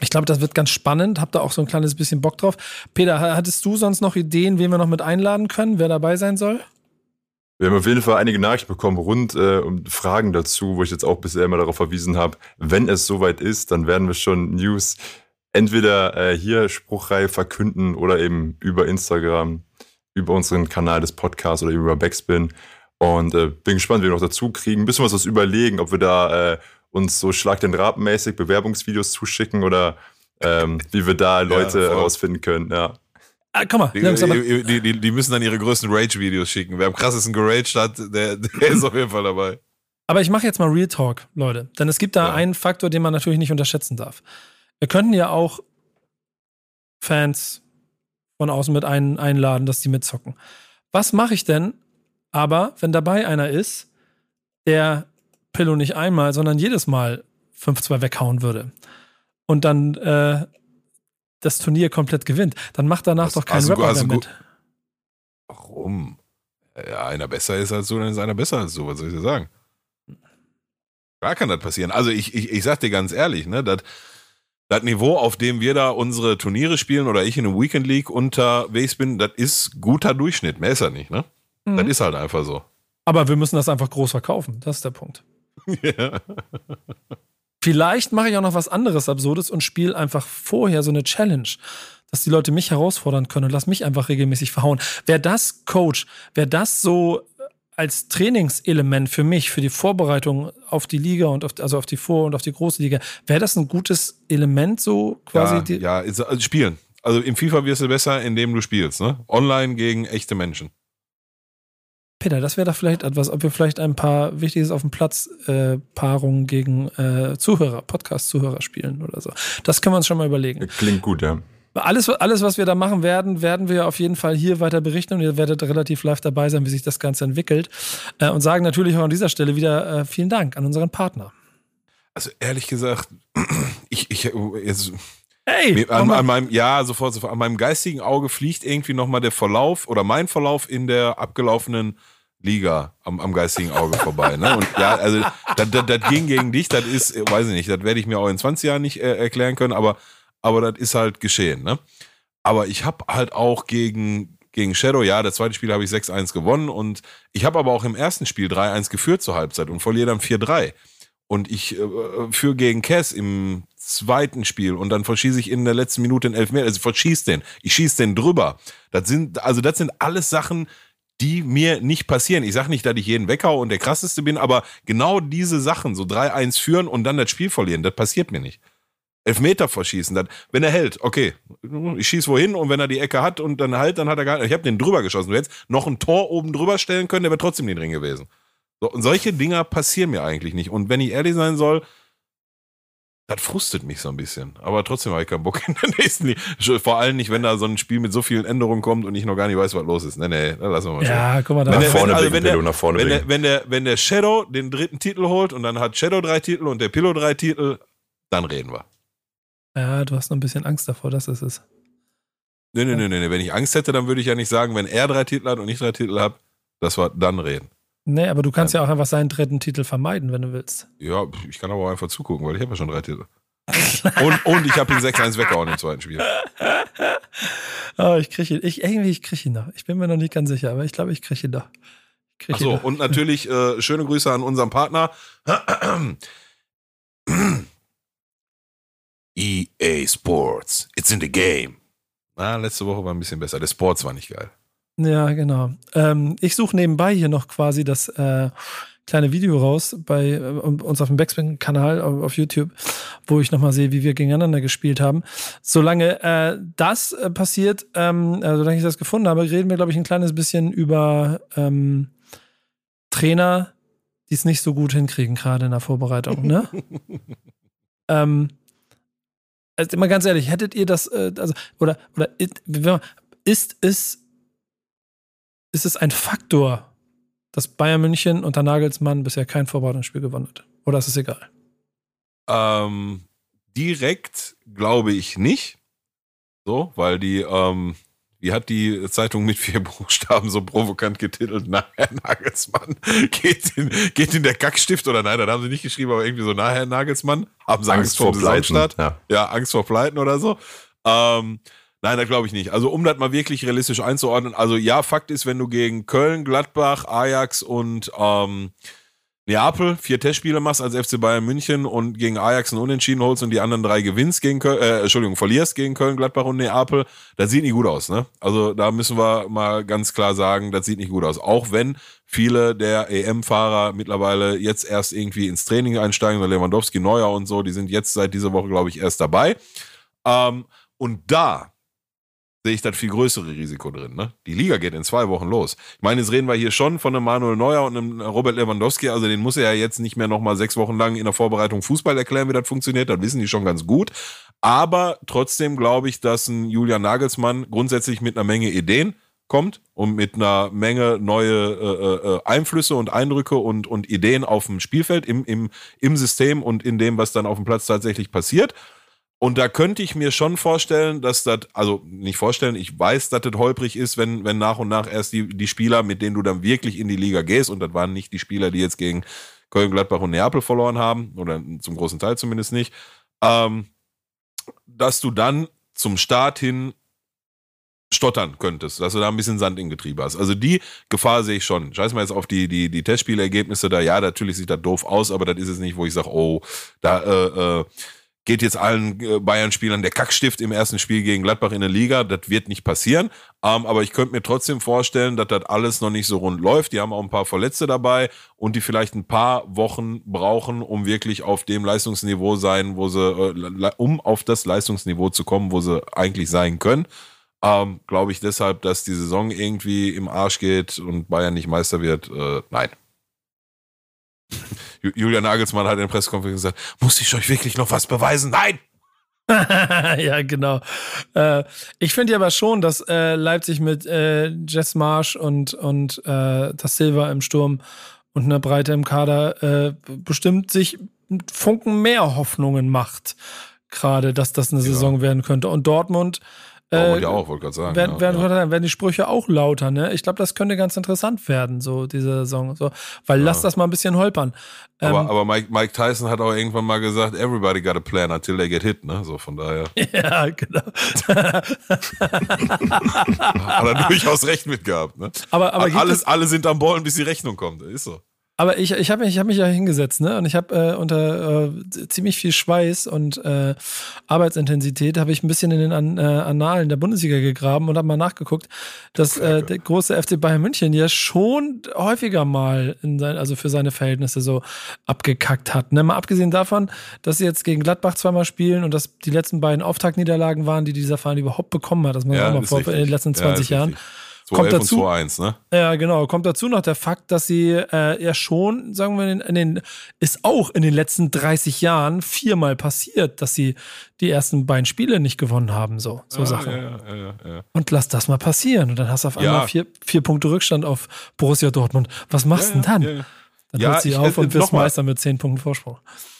ich glaube, das wird ganz spannend. Hab da auch so ein kleines bisschen Bock drauf. Peter, ha- hattest du sonst noch Ideen, wen wir noch mit einladen können, wer dabei sein soll? Wir haben auf jeden Fall einige Nachrichten bekommen rund äh, um Fragen dazu, wo ich jetzt auch bisher immer darauf verwiesen habe, wenn es soweit ist, dann werden wir schon News entweder äh, hier spruchreif verkünden oder eben über Instagram, über unseren Kanal des Podcasts oder über Backspin. Und äh, bin gespannt, wie wir noch dazu kriegen. Ein bisschen was was überlegen, ob wir da äh, uns so Schlag den Rab mäßig Bewerbungsvideos zuschicken oder ähm, wie wir da Leute voll. herausfinden können. Ja. Ah, komm mal, die, die, die, die müssen dann ihre größten Rage-Videos schicken. Wer am krassesten geraged hat, der, der ist auf jeden Fall dabei. aber ich mache jetzt mal Real Talk, Leute. Denn es gibt da Ja. einen Faktor, den man natürlich nicht unterschätzen darf. Wir könnten ja auch Fans von außen mit ein, einladen, dass die mitzocken. Was mache ich denn aber, wenn dabei einer ist, der Pillow nicht einmal, sondern jedes Mal 5-2 weghauen würde und dann äh, das Turnier komplett gewinnt, dann macht danach Hast- doch kein du- Rapper hast mehr mit. Warum? Ja, einer besser ist als du, dann ist einer besser als du. Was soll ich dir sagen? Klar kann das passieren. Also ich, ich, ich sag dir ganz ehrlich, ne, das das Niveau, auf dem wir da unsere Turniere spielen oder ich in der Weekend League unterwegs bin, das ist guter Durchschnitt. Mehr ist er nicht, ne? Mhm. Das ist halt einfach so. Aber wir müssen das einfach groß verkaufen. Das ist der Punkt. ja. Vielleicht mache ich auch noch was anderes Absurdes und spiele einfach vorher so eine Challenge, dass die Leute mich herausfordern können und lass mich einfach regelmäßig verhauen. Wäre das Coach, wäre das so als Trainingselement für mich, für die Vorbereitung auf die Liga und auf, also auf die Vor- und auf die große Liga, wäre das ein gutes Element so quasi? ja, ja, also spielen. Also im FIFA wirst du besser, indem du spielst, ne? Online gegen echte Menschen. Peter, das wäre doch vielleicht etwas, ob wir vielleicht ein paar Wichtiges auf dem Platz äh, Paarungen gegen äh, Zuhörer, Podcast-Zuhörer spielen oder so. Das können wir uns schon mal überlegen. Klingt gut, ja. Alles, alles, was wir da machen werden, werden wir auf jeden Fall hier weiter berichten und ihr werdet relativ live dabei sein, wie sich das Ganze entwickelt. Äh, und sagen natürlich auch an dieser Stelle wieder äh, vielen Dank an unseren Partner. Also ehrlich gesagt, ich, ich jetzt, Hey! An, an meinem, ja, sofort, sofort. An meinem geistigen Auge fliegt irgendwie nochmal der Verlauf oder mein Verlauf in der abgelaufenen Liga am, am geistigen Auge vorbei. Ne? Und ja, also das, das, das ging gegen dich, das ist, weiß ich nicht, das werde ich mir auch in 20 Jahren nicht äh, erklären können, aber, aber das ist halt geschehen. Ne? Aber ich habe halt auch gegen, gegen Shadow, ja, das zweite Spiel habe ich 6-1 gewonnen und ich habe aber auch im ersten Spiel 3-1 geführt zur Halbzeit und verliere dann 4-3. Und ich äh, führe gegen Cass im zweiten Spiel und dann verschieße ich in der letzten Minute den Elfmeter. Also ich verschieße den. Ich schieße den drüber. Das sind, also das sind alles Sachen, die mir nicht passieren. Ich sage nicht, dass ich jeden weghaue und der krasseste bin, aber genau diese Sachen, so 3-1 führen und dann das Spiel verlieren, das passiert mir nicht. Elfmeter verschießen, das, wenn er hält, okay, ich schieße wohin und wenn er die Ecke hat und dann halt, dann hat er gar nicht, ich habe den drüber geschossen. Du hättest noch ein Tor oben drüber stellen können, der wäre trotzdem nicht drin gewesen. So, und solche Dinger passieren mir eigentlich nicht. Und wenn ich ehrlich sein soll, das frustet mich so ein bisschen. Aber trotzdem habe ich keinen Bock in der nächsten Liga. Vor allem nicht, wenn da so ein Spiel mit so vielen Änderungen kommt und ich noch gar nicht weiß, was los ist. Nee, nee, dann lassen wir mal Ja, guck mal da. Wenn Nach der- vorne wenn- also bringen, wenn der- Pillow, nach vorne wenn der, wenn, der, wenn der Shadow den dritten Titel holt und dann hat Shadow drei Titel und der Pillow drei Titel, dann reden wir. ja, du hast noch ein bisschen Angst davor, das ist es. Nee, nee, nee, nee, nee. Wenn ich Angst hätte, dann würde ich ja nicht sagen, wenn er drei Titel hat und ich drei Titel habe, dass wir dann reden. Nee, aber du kannst ja auch einfach seinen dritten Titel vermeiden, wenn du willst. Ja, ich kann aber auch einfach zugucken, weil ich habe ja schon drei Titel. und, und ich habe ihn 6-1 weggehauen im zweiten Spiel. Oh, ich kriege ihn. Ich, irgendwie, ich kriege ihn noch. Ich bin mir noch nicht ganz sicher, aber ich glaube, ich kriege ihn noch. Krieg ihn Achso, und natürlich äh, schöne Grüße an unseren Partner. EA Sports. It's in the game. Na, letzte Woche war ein bisschen besser. Der Sports war nicht geil. Ja, genau. Ähm, ich suche nebenbei hier noch quasi das äh, kleine Video raus bei äh, uns auf dem Backspin-Kanal auf, auf YouTube, wo ich nochmal sehe, wie wir gegeneinander gespielt haben. Solange äh, das äh, passiert, ähm, äh, solange ich das gefunden habe, reden wir, glaube ich, ein kleines bisschen über ähm, Trainer, die es nicht so gut hinkriegen, gerade in der Vorbereitung, ne? ähm, also immer ganz ehrlich, hättet ihr das, äh, also, oder, oder ist es, ist es ein Faktor, dass Bayern München unter Nagelsmann bisher kein Vorbereitungsspiel gewonnen hat? Oder ist es egal? Ähm, direkt glaube ich nicht. So, weil die, ähm, wie hat die Zeitung mit vier Buchstaben so provokant getitelt? Nachher Nagelsmann geht in, geht in der Kackstift oder nein, dann haben sie nicht geschrieben, aber irgendwie so nachher Nagelsmann. Haben sie Angst, Angst vor Pleiten. Ja. ja, Angst vor Pleiten oder so. Ähm, nein, da glaube ich nicht. Also um das mal wirklich realistisch einzuordnen, also ja, Fakt ist, wenn du gegen Köln, Gladbach, Ajax und ähm, Neapel vier Testspiele machst als FC Bayern München und gegen Ajax ein Unentschieden holst und die anderen drei gewinnst gegen Köln, äh, Entschuldigung, verlierst gegen Köln, Gladbach und Neapel, das sieht nicht gut aus, ne? Also da müssen wir mal ganz klar sagen, das sieht nicht gut aus. Auch wenn viele der EM-Fahrer mittlerweile jetzt erst irgendwie ins Training einsteigen, so Lewandowski, Neuer und so, die sind jetzt seit dieser Woche, glaube ich, erst dabei. Ähm, und da sehe ich das viel größere Risiko drin. Ne? Die Liga geht in zwei Wochen los. Ich meine, jetzt reden wir hier schon von einem Manuel Neuer und einem Robert Lewandowski. Also den muss er ja jetzt nicht mehr nochmal sechs Wochen lang in der Vorbereitung Fußball erklären, wie das funktioniert. Das wissen die schon ganz gut. Aber trotzdem glaube ich, dass ein Julian Nagelsmann grundsätzlich mit einer Menge Ideen kommt und mit einer Menge neue äh, äh, Einflüsse und Eindrücke und, und Ideen auf dem Spielfeld, im, im, im System und in dem, was dann auf dem Platz tatsächlich passiert. Und da könnte ich mir schon vorstellen, dass das, also nicht vorstellen, ich weiß, dass das holprig ist, wenn, wenn nach und nach erst die, die Spieler, mit denen du dann wirklich in die Liga gehst, und das waren nicht die Spieler, die jetzt gegen Köln, Gladbach und Neapel verloren haben, oder zum großen Teil zumindest nicht, ähm, dass du dann zum Start hin stottern könntest, dass du da ein bisschen Sand in Getriebe hast. Also die Gefahr sehe ich schon. Scheiß mal jetzt auf die, die, die Testspielergebnisse da. Ja, natürlich sieht das doof aus, aber das ist es nicht, wo ich sage, oh, da, äh, äh, geht jetzt allen äh, Bayern-Spielern der Kackstift im ersten Spiel gegen Gladbach in der Liga. Das wird nicht passieren. Ähm, aber ich könnte mir trotzdem vorstellen, dass das alles noch nicht so rund läuft. Die haben auch ein paar Verletzte dabei und die vielleicht ein paar Wochen brauchen, um wirklich auf dem Leistungsniveau sein, wo sie, äh, um auf das Leistungsniveau zu kommen, wo sie eigentlich sein können. Ähm, Glaube ich deshalb, dass die Saison irgendwie im Arsch geht und Bayern nicht Meister wird. Äh, nein. Julian Nagelsmann hat in der Pressekonferenz gesagt, muss ich euch wirklich noch was beweisen? Nein! ja, genau. Äh, ich finde ja aber schon, dass äh, Leipzig mit äh, Jess Marsch und, und äh, das Silva im Sturm und einer Breite im Kader äh, bestimmt sich Funken mehr Hoffnungen macht. Gerade, dass das eine ja. Saison werden könnte. Und Dortmund äh, ja auch, wollte gerade sagen. Werden, ja, werden, ja. werden die Sprüche auch lauter, ne? Ich glaube, das könnte ganz interessant werden, so diese Saison. So, weil ja. lass das mal ein bisschen holpern. Aber, ähm, aber Mike, Mike Tyson hat auch irgendwann mal gesagt, everybody got a plan until they get hit, ne? So von daher. Ja, genau. hat er durchaus recht mit gehabt, ne? Aber, aber alles, alle sind am Ballen, bis die Rechnung kommt. Ist so. Aber ich, ich habe mich, hab mich ja hingesetzt, ne? Und ich habe äh, unter äh, ziemlich viel Schweiß und äh, Arbeitsintensität habe ich ein bisschen in den An äh, Annalen der Bundesliga gegraben und habe mal nachgeguckt, dass äh, der große FC Bayern München ja schon häufiger mal in sein, also für seine Verhältnisse so abgekackt hat. Ne? Mal abgesehen davon, dass sie jetzt gegen Gladbach zweimal spielen und dass die letzten beiden Auftaktniederlagen waren, die dieser Verein überhaupt bekommen hat. Das muss man ja, auch mal vor in den letzten 20 ja, Jahren. Richtig. Kommt dazu, 2-1, ne? Ja, genau. Kommt dazu noch der Fakt, dass sie äh, ja schon, sagen wir, in, in den, ist auch in den letzten 30 Jahren viermal passiert, dass sie die ersten beiden Spiele nicht gewonnen haben, so, so ah, Sachen. Ja, ja, ja, Und lass das mal passieren. Und dann hast du auf einmal vier, vier Punkte Rückstand auf Borussia Dortmund. Was machst du denn dann? Dann hört sie auf und wirst Meister mit zehn Punkten Vorsprung.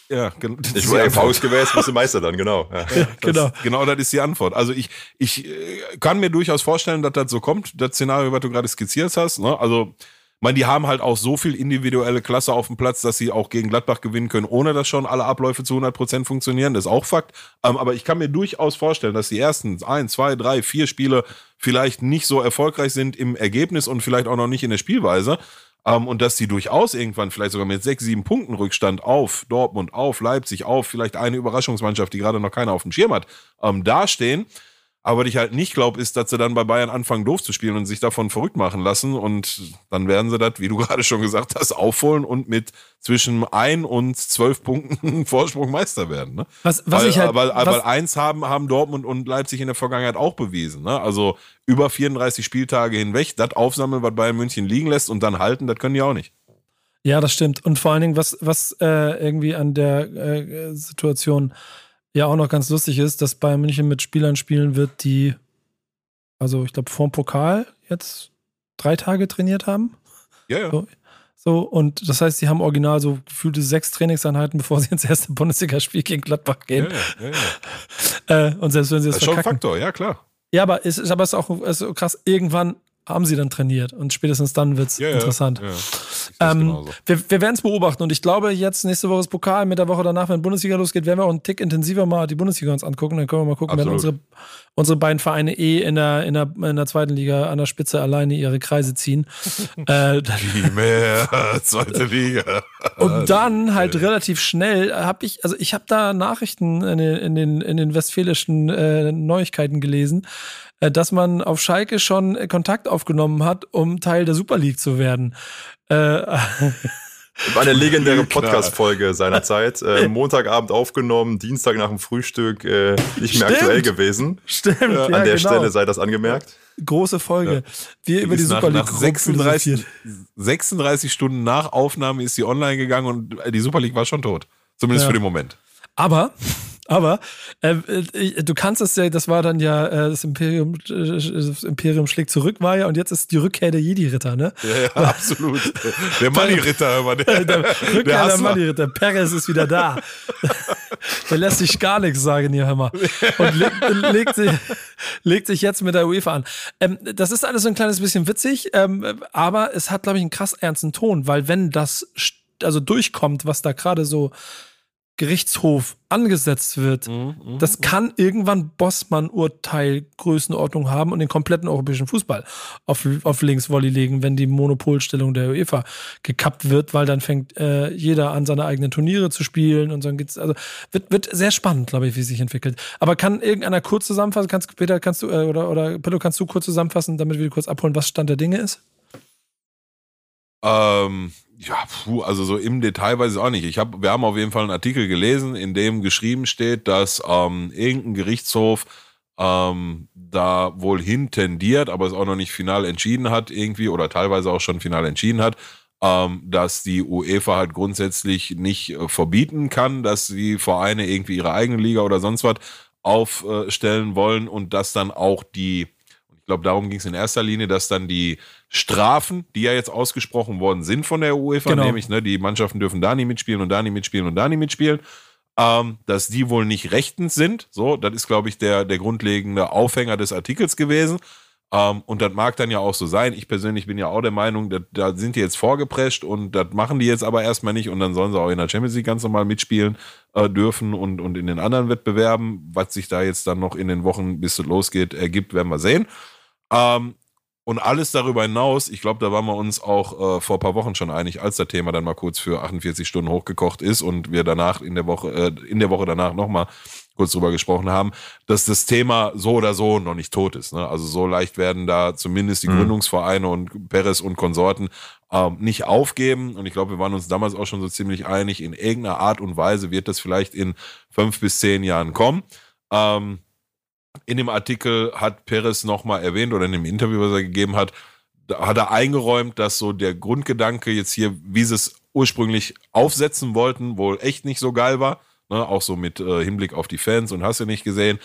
Ja, genau. Ich war faustgemäß, bist du Meister dann, genau. Ja. Ja, das, genau. Genau, das ist die Antwort. Also ich, ich äh, kann mir durchaus vorstellen, dass das so kommt, das Szenario, was du gerade skizziert hast. Ne? Also, ich meine, die haben halt auch so viel individuelle Klasse auf dem Platz, dass sie auch gegen Gladbach gewinnen können, ohne dass schon alle Abläufe zu 100 Prozent funktionieren. Das ist auch Fakt. Ähm, aber ich kann mir durchaus vorstellen, dass die ersten ein, zwei, drei, vier Spiele vielleicht nicht so erfolgreich sind im Ergebnis und vielleicht auch noch nicht in der Spielweise. Ähm, und dass die durchaus irgendwann vielleicht sogar mit sechs, sieben Punkten Rückstand auf Dortmund, auf Leipzig, auf vielleicht eine Überraschungsmannschaft, die gerade noch keiner auf dem Schirm hat, ähm, dastehen. Aber was ich halt nicht glaube, ist, dass sie dann bei Bayern anfangen, doof zu spielen und sich davon verrückt machen lassen. Und dann werden sie das, wie du gerade schon gesagt hast, aufholen und mit zwischen ein und zwölf Punkten Vorsprung Meister werden. Ne? Was, was weil, ich halt, weil, was, weil eins haben, haben Dortmund und Leipzig in der Vergangenheit auch bewiesen. Ne? Also über 34 Spieltage hinweg, das aufsammeln, was Bayern München liegen lässt und dann halten, das können die auch nicht. Ja, das stimmt. Und vor allen Dingen, was, was äh, irgendwie an der äh, Situation ja auch noch ganz lustig ist, dass Bayern München mit Spielern spielen wird, die, also ich glaube, vorm Pokal jetzt drei Tage trainiert haben. Ja, ja. So, so, und das heißt, sie haben original so gefühlte sechs Trainingseinheiten, bevor sie ins erste Bundesligaspiel gegen Gladbach gehen. Ja, ja, ja, Äh, und selbst wenn sie das, Das ist schon ein verkacken. Faktor, ja klar. Ja, aber es ist aber es ist auch es ist so krass, irgendwann haben sie dann trainiert und spätestens dann wird's Ja, ja, interessant. Ja, es Ähm, wir wir werden es beobachten und ich glaube, jetzt nächste Woche ist Pokal, mit der Woche danach, wenn Bundesliga losgeht, werden wir auch einen Tick intensiver mal die Bundesliga uns angucken. Dann können wir mal gucken, wenn Absolut. unsere, unsere beiden Vereine eh in der, in, der, in der zweiten Liga an der Spitze alleine ihre Kreise ziehen. äh, Die mehr, zweite Liga. und dann halt relativ schnell habe ich, also ich habe da Nachrichten in den, in den, in den westfälischen äh, Neuigkeiten gelesen, äh, dass man auf Schalke schon äh, Kontakt aufgenommen hat, um Teil der Super League zu werden. Äh, War eine legendäre. Podcast-Folge seinerzeit. Äh, Montagabend aufgenommen, Dienstag nach dem Frühstück äh, nicht mehr Stimmt. aktuell gewesen. stimmt, ja, An der genau. Stelle sei das angemerkt. Große Folge. Wir über die Super nach, League nach 36, philosophiert. 36 Stunden nach Aufnahme ist sie online gegangen und die Super League war schon tot. Zumindest Ja. für den Moment. Aber, aber, äh, äh, du kannst es ja, das war dann ja, äh, das Imperium, das Imperium schlägt zurück, war ja, und jetzt ist die Rückkehr der Jedi-Ritter, ne? Ja, ja, absolut. Der Money-Ritter, aber der, Der Rückkehr der Hustler. Money-Ritter. Perez ist wieder da. der lässt sich gar nichts sagen, hier, hör mal. Und legt, legt, sich, legt sich jetzt mit der UEFA an. Ähm, das ist alles so ein kleines bisschen witzig, ähm, aber es hat, glaube ich, einen krass ernsten Ton, weil wenn das also durchkommt, was da gerade so Gerichtshof angesetzt wird, Mhm, das kann irgendwann Bossmann-Urteil Größenordnung haben und den kompletten europäischen Fußball auf, auf Linksvolley legen, wenn die Monopolstellung der UEFA gekappt wird, weil dann fängt äh, jeder an, seine eigenen Turniere zu spielen und dann geht's, also wird, wird sehr spannend, glaube ich, wie es sich entwickelt. Aber kann irgendeiner kurz zusammenfassen, kannst, Peter, kannst du, äh, oder, oder Pillow, kannst du kurz zusammenfassen, damit wir kurz abholen, was Stand der Dinge ist? Ähm, ja, puh, also so im Detail weiß ich auch nicht. Ich hab, wir haben auf jeden Fall einen Artikel gelesen, in dem geschrieben steht, dass ähm, irgendein Gerichtshof ähm, da wohl hin tendiert, aber es auch noch nicht final entschieden hat irgendwie oder teilweise auch schon final entschieden hat, ähm, dass die UEFA halt grundsätzlich nicht äh, verbieten kann, dass die Vereine irgendwie ihre eigene Liga oder sonst was aufstellen wollen und dass dann auch die ich glaube, darum ging es in erster Linie, dass dann die Strafen, die ja jetzt ausgesprochen worden sind von der UEFA, Genau. nämlich ne, die Mannschaften dürfen da nicht mitspielen und da nicht mitspielen und da nicht mitspielen, ähm, dass die wohl nicht rechtens sind. So, das ist, glaube ich, der, der grundlegende Aufhänger des Artikels gewesen. Ähm, und das mag dann ja auch so sein. Ich persönlich bin ja auch der Meinung, da, sind die jetzt vorgeprescht und das machen die jetzt aber erstmal nicht und dann sollen sie auch in der Champions League ganz normal mitspielen äh, dürfen und, und in den anderen Wettbewerben. Was sich da jetzt dann noch in den Wochen, bis es losgeht, ergibt, werden wir sehen. Ähm, und alles darüber hinaus, ich glaube, da waren wir uns auch äh, vor ein paar Wochen schon einig, als das Thema dann mal kurz für 48 Stunden hochgekocht ist und wir danach in der Woche, äh, in der Woche danach nochmal kurz drüber gesprochen haben, dass das Thema so oder so noch nicht tot ist. Ne? Also so leicht werden da zumindest die Mhm. Gründungsvereine und Perez und Konsorten ähm, nicht aufgeben. Und ich glaube, wir waren uns damals auch schon so ziemlich einig, in irgendeiner Art und Weise wird das vielleicht in fünf bis zehn Jahren kommen. Ähm, in dem Artikel hat Perez nochmal erwähnt oder in dem Interview, was er gegeben hat, hat er eingeräumt, dass so der Grundgedanke jetzt hier, wie sie es ursprünglich aufsetzen wollten, wohl echt nicht so geil war. Ne? Auch so mit äh, Hinblick auf die Fans und hast du nicht gesehen.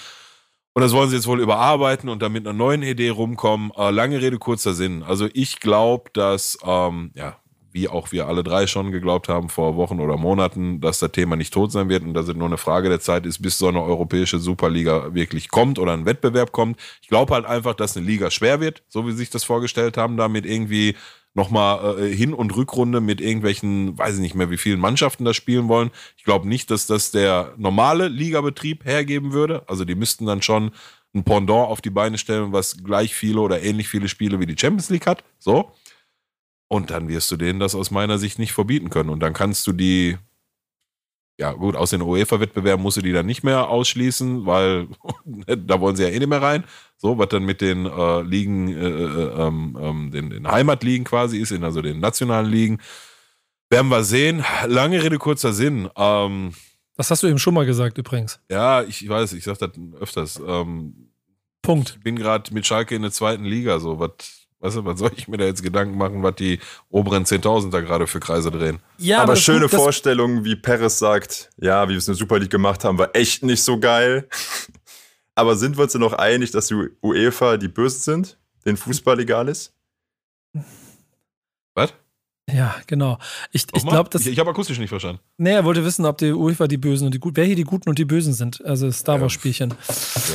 Und das wollen sie jetzt wohl überarbeiten und dann mit einer neuen Idee rumkommen. Äh, lange Rede, kurzer Sinn. Also ich glaube, dass, ähm, ja, wie auch wir alle drei schon geglaubt haben vor Wochen oder Monaten, dass das Thema nicht tot sein wird und dass es nur eine Frage der Zeit ist, bis so eine europäische Superliga wirklich kommt oder ein Wettbewerb kommt. Ich glaube halt einfach, dass eine Liga schwer wird, so wie sie sich das vorgestellt haben, damit irgendwie nochmal äh, Hin- und Rückrunde mit irgendwelchen, weiß ich nicht mehr, wie vielen Mannschaften das spielen wollen. Ich glaube nicht, dass das der normale Ligabetrieb hergeben würde. Also die müssten dann schon ein Pendant auf die Beine stellen, was gleich viele oder ähnlich viele Spiele wie die Champions League hat. So. Und dann wirst du denen das aus meiner Sicht nicht verbieten können. Und dann kannst du die, ja gut, aus den UEFA-Wettbewerben musst du die dann nicht mehr ausschließen, weil da wollen sie ja eh nicht mehr rein. So, was dann mit den äh, Ligen, äh, äh, ähm, ähm, den, den Heimatligen quasi ist, in also den nationalen Ligen. Werden wir sehen. Lange Rede, kurzer Sinn. Ähm, Das hast du eben schon mal gesagt, übrigens. ja, ich weiß, ich sag das öfters. Ähm, Punkt. ich bin gerade mit Schalke in der zweiten Liga, so was Weißt du, was soll ich mir da jetzt Gedanken machen, was die oberen 10.000 da gerade für Kreise drehen? Ja, aber, aber schöne gut, Vorstellung, wie Perez sagt, ja, wie wir es in der Super League gemacht haben, war echt nicht so geil. aber sind wir uns denn noch einig, dass die UEFA die Bösen sind, den Fußball egal ist? Was? Ja, genau. Ich, ich glaube, Ich, ich habe akustisch nicht verstanden. Nee, er wollte wissen, ob die UEFA die Bösen und die Guten, wer hier die Guten und die Bösen sind. Also Star Wars Spielchen.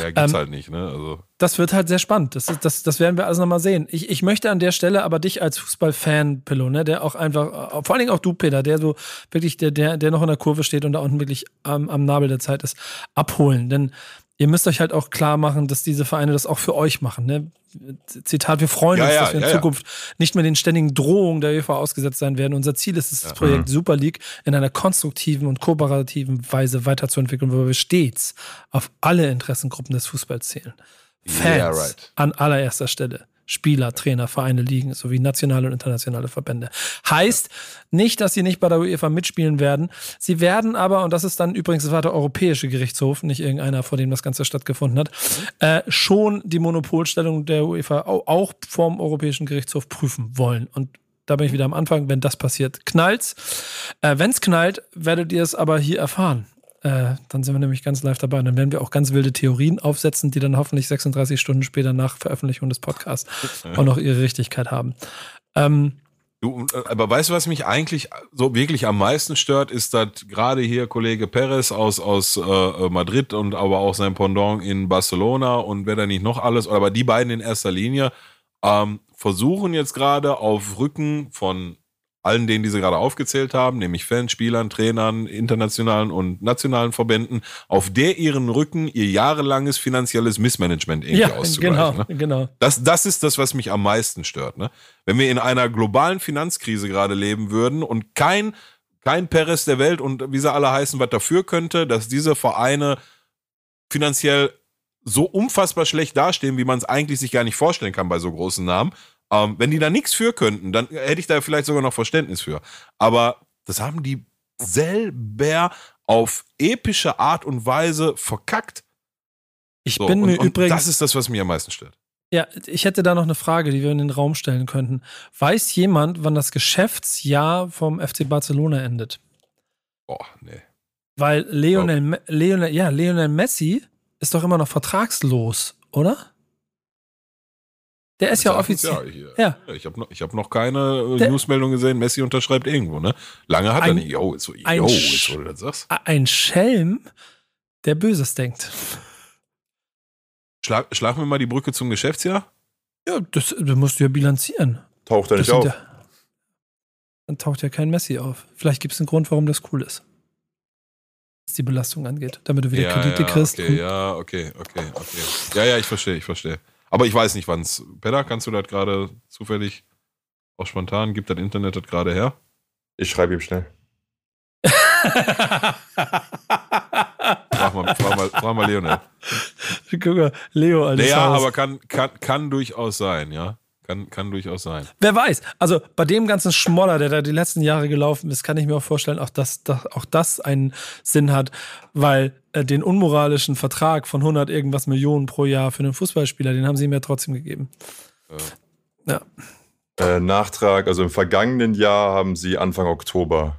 Ja, gibt's ähm, halt nicht, ne? Also. Das wird halt sehr spannend. Das, das, das werden wir alles nochmal sehen. Ich, ich möchte an der Stelle aber dich als Fußballfan, Pillow, ne, der auch einfach, vor allen Dingen auch du, Peter, der so wirklich, der, der, der noch in der Kurve steht und da unten wirklich am, am Nabel der Zeit ist, abholen. Denn ihr müsst euch halt auch klar machen, dass diese Vereine das auch für euch machen. Ne? Zitat, wir freuen ja, uns, ja, dass wir in ja, Zukunft nicht mehr den ständigen Drohungen der UEFA ausgesetzt sein werden. Unser Ziel ist es, das Projekt mhm. Super League in einer konstruktiven und kooperativen Weise weiterzuentwickeln, wo wir stets auf alle Interessengruppen des Fußballs zählen. Fans right. an allererster Stelle. Spieler, Trainer, Vereine, Ligen sowie nationale und internationale Verbände. Heißt nicht, dass sie nicht bei der UEFA mitspielen werden. Sie werden aber, und das ist dann übrigens, das war der Europäische Gerichtshof, nicht irgendeiner, vor dem das Ganze stattgefunden hat, äh, schon die Monopolstellung der UEFA auch vom Europäischen Gerichtshof prüfen wollen. Und da bin ich wieder am Anfang. Wenn das passiert, knallt's. Äh, Wenn es knallt, werdet ihr es aber hier erfahren. Äh, dann sind wir nämlich ganz live dabei. Und dann werden wir auch ganz wilde Theorien aufsetzen, die dann hoffentlich 36 Stunden später nach Veröffentlichung des Podcasts ja. auch noch ihre Richtigkeit haben. Ähm, Du, äh, aber weißt du, was mich eigentlich so wirklich am meisten stört, ist, dass gerade hier Kollege Perez aus, aus äh, Madrid und aber auch sein Pendant in Barcelona und wer da nicht noch alles, aber die beiden in erster Linie, ähm, versuchen jetzt gerade auf Rücken von allen denen, die sie gerade aufgezählt haben, nämlich Fans, Spielern, Trainern, internationalen und nationalen Verbänden, auf der ihren Rücken ihr jahrelanges finanzielles Missmanagement irgendwie ja, auszugleichen. Genau, ne? genau. Das, das ist das, was mich am meisten stört. Ne? Wenn wir in einer globalen Finanzkrise gerade leben würden und kein, kein Peres der Welt und wie sie alle heißen, was dafür könnte, dass diese Vereine finanziell so unfassbar schlecht dastehen, wie man es eigentlich sich gar nicht vorstellen kann bei so großen Namen, ähm, wenn die da nichts für könnten, dann hätte ich da vielleicht sogar noch Verständnis für. Aber das haben die selber auf epische Art und Weise verkackt. Ich so, bin und, mir und übrigens. Das ist das, was mir am meisten stört. Ja, ich hätte da noch eine Frage, die wir in den Raum stellen könnten. Weiß jemand, wann das Geschäftsjahr vom FC Barcelona endet? Boah, nee. Weil Lionel. Lionel, ja, Lionel Messi ist doch immer noch vertragslos, oder? Der ist ja offiziell. Ja, ja. Ich habe noch, hab noch keine Der, Newsmeldung gesehen, Messi unterschreibt irgendwo, ne? Lange hat ein, er nicht. Yo, ist so, yo, ein, ist, du das sagst. Ein Schelm, der Böses denkt. Schlag, schlagen wir mal die Brücke zum Geschäftsjahr? Ja, das, das musst du ja bilanzieren. Taucht er nicht auf. Ja, dann taucht ja kein Messi auf. Vielleicht gibt es einen Grund, warum das cool ist. Was die Belastung angeht, damit du wieder ja, Kredite ja, kriegst. Okay, ja, okay, okay, okay. Ja, ja, ich verstehe, ich verstehe. Aber ich weiß nicht, wann es. Pedda, kannst du das gerade zufällig auch spontan? Gibt das Internet das gerade her? Ich schreibe ihm schnell. frag, mal, frag, mal, frag mal Leo, Guck mal, Leo, alles Naja, aber kann, kann, kann durchaus sein, ja. Kann, kann durchaus sein. Wer weiß. Also bei dem ganzen Schmoller, der da die letzten Jahre gelaufen ist, kann ich mir auch vorstellen, auch dass, dass auch das einen Sinn hat, weil äh, den unmoralischen Vertrag von 100 irgendwas Millionen pro Jahr für einen Fußballspieler, den haben sie ihm ja trotzdem gegeben. Ja. ja. Äh, Nachtrag, also im vergangenen Jahr haben sie Anfang Oktober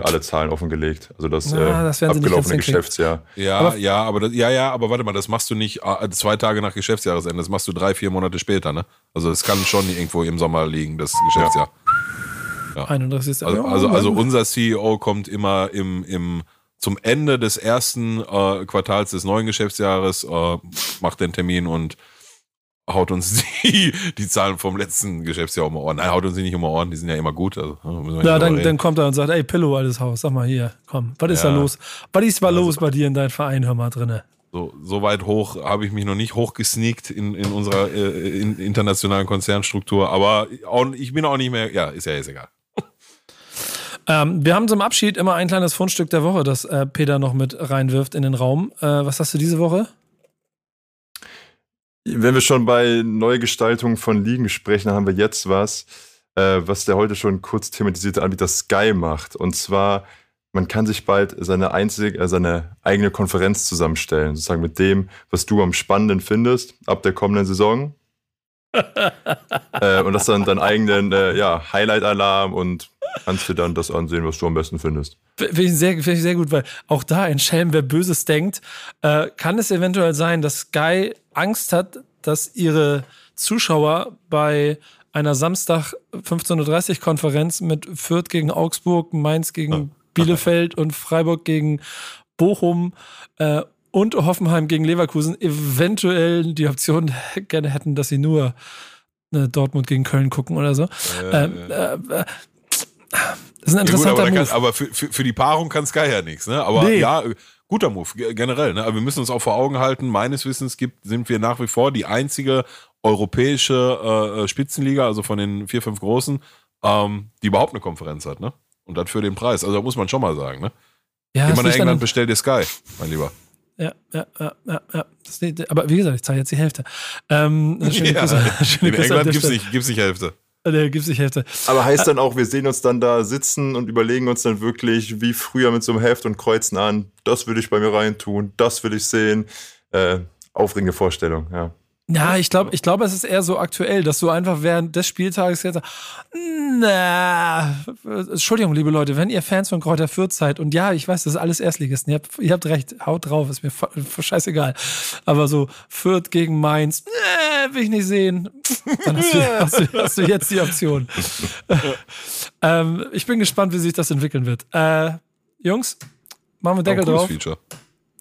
alle Zahlen offengelegt. Also das, Na, das abgelaufene Geschäftsjahr. Ja, aber ja, aber das, ja, ja, aber warte mal, das machst du nicht äh, zwei Tage nach Geschäftsjahresende, das machst du drei, vier Monate später, ne? Also es kann schon irgendwo im Sommer liegen, das Geschäftsjahr. Ja. 31. Also, also, also unser CEO kommt immer im, im zum Ende des ersten äh, Quartals des neuen Geschäftsjahres, äh, macht den Termin und haut uns die, die Zahlen vom letzten Geschäftsjahr um die Ohren. Nein, haut uns die nicht um die Ohren, die sind ja immer gut. Also, ja, dann, dann kommt er und sagt, ey, Pillow, altes Haus, sag mal hier, komm, was ist ja. da los? Was ist mal los bei dir in deinem Verein, hör mal drinne? So, so weit hoch habe ich mich noch nicht hochgesneakt in, in unserer äh, in internationalen Konzernstruktur, aber auch, ich bin auch nicht mehr, ja, ist ja jetzt egal. Ähm, wir haben zum Abschied immer ein kleines Fundstück der Woche, das äh, Peter noch mit reinwirft in den Raum. Äh, was hast du diese Woche? Wenn wir schon bei Neugestaltung von Ligen sprechen, haben wir jetzt was, äh, was der heute schon kurz thematisierte Anbieter Sky macht. Und zwar, man kann sich bald seine einzige, äh, seine eigene Konferenz zusammenstellen, sozusagen mit dem, was du am spannenden findest ab der kommenden Saison. äh, und hast dann deinen eigenen äh, ja, Highlight-Alarm und kannst dir dann das ansehen, was du am besten findest. Finde ich, sehr, find ich sehr gut, weil auch da ein Schelm, wer Böses denkt, äh, kann es eventuell sein, dass Sky Angst hat, dass ihre Zuschauer bei einer Samstag 15.30 Uhr Konferenz mit Fürth gegen Augsburg, Mainz gegen Bielefeld und Freiburg gegen Bochum äh, und Hoffenheim gegen Leverkusen eventuell die Option gerne hätten, dass sie nur äh, Dortmund gegen Köln gucken oder so. Äh, ähm, äh, das ist ein interessanter ja, gut, aber, kann, aber für, für, für, die Paarung kann Sky ja nichts, ne? Aber Nee. ja, guter Move, ge- generell. Ne? Aber wir müssen uns auch vor Augen halten, meines Wissens gibt, sind wir nach wie vor die einzige europäische äh, äh, Spitzenliga, also von den vier, fünf großen, ähm, die überhaupt eine Konferenz hat, ne? Und das für den Preis. Also da muss man schon mal sagen, ne? ja, Geh mal nach England, bestell dir Sky, mein Lieber. Ja, ja, ja, ja, ja. Das, aber wie gesagt, ich zahle jetzt die Hälfte. Ähm, schöne Ja, Grüße, schöne In Grüße an England gibt's Stelle. nicht, gibt's nicht Hälfte. Der gibt's nicht Hälfte. Aber heißt dann auch, wir sehen uns dann da sitzen und überlegen uns dann wirklich wie früher mit so einem Heft und kreuzen an, das will ich bei mir reintun, das will ich sehen. Äh, aufregende Vorstellung, ja. Ja, ich glaube, ich glaube, es ist eher so aktuell, dass du einfach während des Spieltages jetzt na, Entschuldigung, liebe Leute, wenn ihr Fans von Kräuter Fürth seid und ja, ich weiß, das ist alles Erstligisten, ihr habt, ihr habt recht, haut drauf, ist mir scheißegal. Aber so Fürth gegen Mainz, nee, will ich nicht sehen. Dann hast du, hast du, hast du jetzt die Option. ähm, ich bin gespannt, wie sich das entwickeln wird. Äh, Jungs, machen wir Deckel drauf. Feature.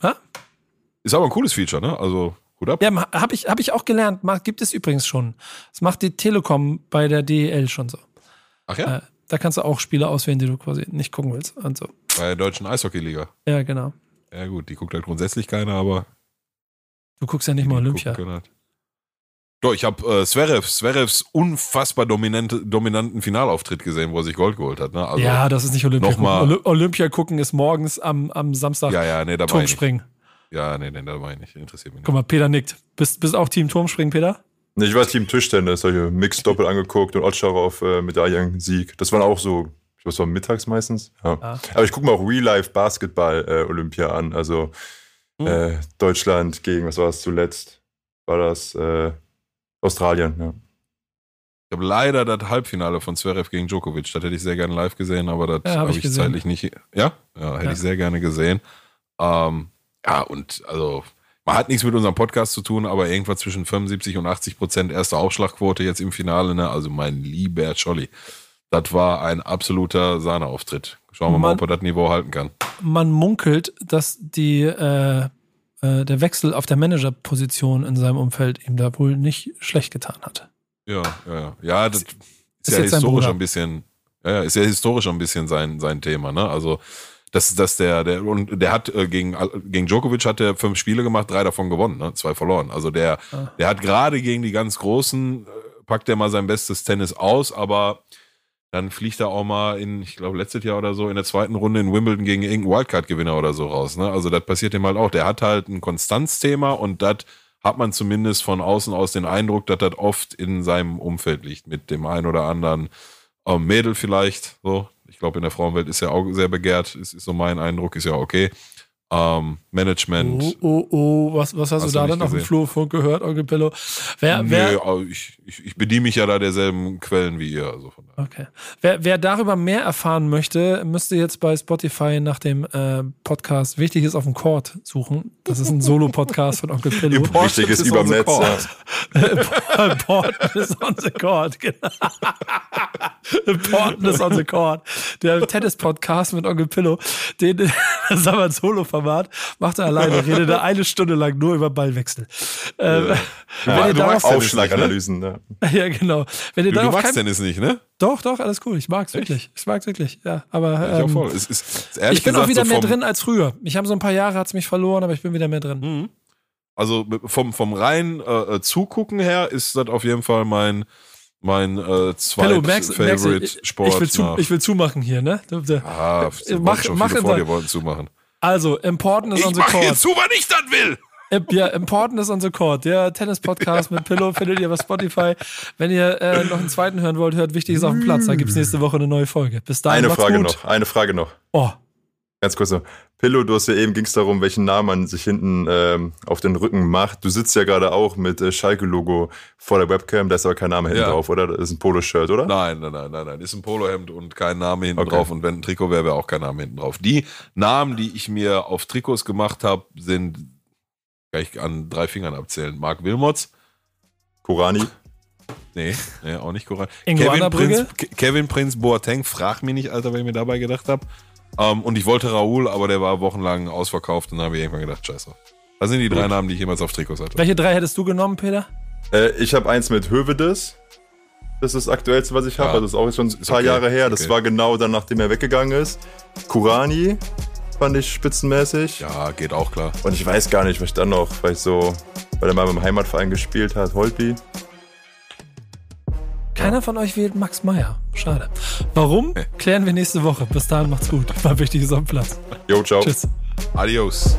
Hä? Ist aber ein cooles Feature, ne? Also, gut ab. Ja, habe ich, hab ich auch gelernt. Gibt es übrigens schon. Das macht die Telekom bei der DEL schon so. Ach ja? Äh, da kannst du auch Spiele auswählen, die du quasi nicht gucken willst. Und so. Bei der deutschen Eishockeyliga. Ja, genau. Ja, gut, die guckt halt grundsätzlich keiner, aber. Du guckst ja nicht mal Olympia. halt. Doch, ich habe äh, Zverev, Zverevs unfassbar dominante, dominanten Finalauftritt gesehen, wo er sich Gold geholt hat. Ne? Also, ja, das ist nicht Olympia. noch mal- gucken. Oly Olympia gucken ist morgens am, am Samstag ja, ja, nee, da war ich. Turmspringen. Ja, nee, nee, da war ich nicht. Interessiert mich nicht. Guck mal, Peter nickt. Bist, bist auch Team Turmspringen, Peter? Nee, Ich war Team Tischtennis, solche Mix-Doppel angeguckt und Otscharov äh, Medaillensieg. Das waren auch so, ich weiß, war mittags meistens. Ja. Ja. Aber ich gucke mir auch Real-Life-Basketball-Olympia an. Also Hm. äh, Deutschland gegen, was war das zuletzt? War das äh, Australien, ja. Ich habe leider das Halbfinale von Zverev gegen Djokovic. Das hätte ich sehr gerne live gesehen, aber das Ja, hab habe ich ich, gesehen. zeitlich nicht. Ja, ja hätte Ja. ich sehr gerne gesehen. Ähm, ja, und also, man hat nichts mit unserem Podcast zu tun, aber irgendwas zwischen 75 und 80 Prozent erste Aufschlagquote jetzt im Finale. Ne? Also mein lieber Scholli. Das war ein absoluter Sahneauftritt. Schauen wir mal, Mann. ob er das Niveau halten kann. Man munkelt, dass die, äh, äh, der Wechsel auf der Managerposition in seinem Umfeld ihm da wohl nicht schlecht getan hat. Ja, ja, ja. Ja, das ist, ist ja historisch ein bisschen, ja, ist ja historisch ein bisschen sein, sein Thema, ne? Also, dass, dass der, der, und der hat äh, gegen, gegen Djokovic hat er fünf Spiele gemacht, drei davon gewonnen, ne? Zwei verloren. Also der, Ah. der hat gerade gegen die ganz Großen, äh, packt er mal sein bestes Tennis aus, aber dann fliegt er auch mal in, ich glaube, letztes Jahr oder so, in der zweiten Runde in Wimbledon gegen irgendeinen Wildcard-Gewinner oder so raus. Ne? Also das passiert ihm halt auch. Der hat halt ein Konstanzthema und das hat man zumindest von außen aus den Eindruck, dass das oft in seinem Umfeld liegt, mit dem einen oder anderen ähm, Mädel vielleicht. So, ich glaube, in der Frauenwelt ist er auch sehr begehrt. Ist, ist so mein Eindruck, ist ja okay. Ähm, Management. Oh, oh, oh, was, was hast, Hast du da dann auf dem? Flurfunk gehört, Onkel Pillow? Wer, wer, Nö, aber ich, ich, ich bediene mich ja da derselben Quellen wie ihr. Also von daher. Okay. Wer, wer darüber mehr erfahren möchte, müsste jetzt bei Spotify nach dem äh, Podcast Wichtig ist auf dem Court suchen. Das ist ein Solo-Podcast von Onkel Pillow. Wichtig ist is überm Netz. Ja. Important is on the court. Genau. Important is on the court. Der Tennis-Podcast mit Onkel Pillow, den, das ist aber ein Solo-Format, macht er alleine, redet er eine Stunde lang nur über Ballwechsel. Ähm, wenn Ja, ihr du magst Tennis Aufschlaganalysen, ja. ja, genau. Wenn ihr Du, du magst kein, Tennis nicht, ne? Doch, doch, alles cool. Ich mag's wirklich. Ich mag's wirklich. Ja, aber Ja, ich auch ähm, voll. Es ist, ist ehrlich ich bin gesagt, auch wieder so mehr vom, drin als früher. Ich habe so ein paar Jahre hat's mich verloren, aber ich bin wieder mehr drin. Mhm. Also vom, vom rein äh, äh, Zugucken her ist das auf jeden Fall mein, mein äh, zweit du, Favorite ich, Sport. ich, will zu, ich will zumachen hier, ne? ah, mach, mach- schon mach vor dir wollten zumachen. Also, Important is Ich on the mach court. jetzt zu, wann ich das will. Ja, Important is on the court. Der Tennis-Podcast mit Pillow findet ihr bei Spotify. Wenn ihr äh, noch einen zweiten hören wollt, hört Wichtig ist auf dem Platz. Da gibt's nächste Woche eine neue Folge. Bis dahin, Eine Frage gut. noch, eine Frage noch. Oh, Ganz kurz noch. Pillow, du hast ja eben ging es darum, welchen Namen man sich hinten ähm, auf den Rücken macht. Du sitzt ja gerade auch mit äh, Schalke-Logo vor der Webcam, da ist aber kein Name hinten Ja. drauf, oder? Das ist ein Poloshirt, oder? Nein, nein, nein, nein, nein. Ist ein Polohemd und kein Name hinten Okay. drauf. Und wenn ein Trikot wäre, wäre auch kein Name hinten drauf. Die Namen, die ich mir auf Trikots gemacht habe, sind, kann ich an drei Fingern abzählen. Marc Wilmots. Korani. Nee, nee, auch nicht Koran. Kevin Prinz, Brügge? Kevin Prinz Boateng, frag mich nicht, Alter, wer ich mir dabei gedacht habe. Ähm, und ich wollte Raoul, aber der war wochenlang ausverkauft und dann habe ich irgendwann gedacht, scheiße. Das sind die drei Namen, die ich jemals auf Trikots hatte. Welche drei hättest du genommen, Peter? Äh, ich habe eins mit Hövedes. Das ist das aktuellste, was ich habe. Ja, Also das ist auch schon ein paar okay, Jahre her. Das okay. war genau dann, nachdem er weggegangen ist. Kurani fand ich spitzenmäßig. Ja, geht auch klar. Und ich weiß gar nicht, was ich dann noch, weil ich so, weil er mal beim Heimatverein gespielt hat, Holpi. Keiner von euch wählt Max Meyer. Schade. Warum? Klären wir nächste Woche. Bis dahin macht's gut. War wichtiges am Platz. Jo, ciao. Tschüss. Adios.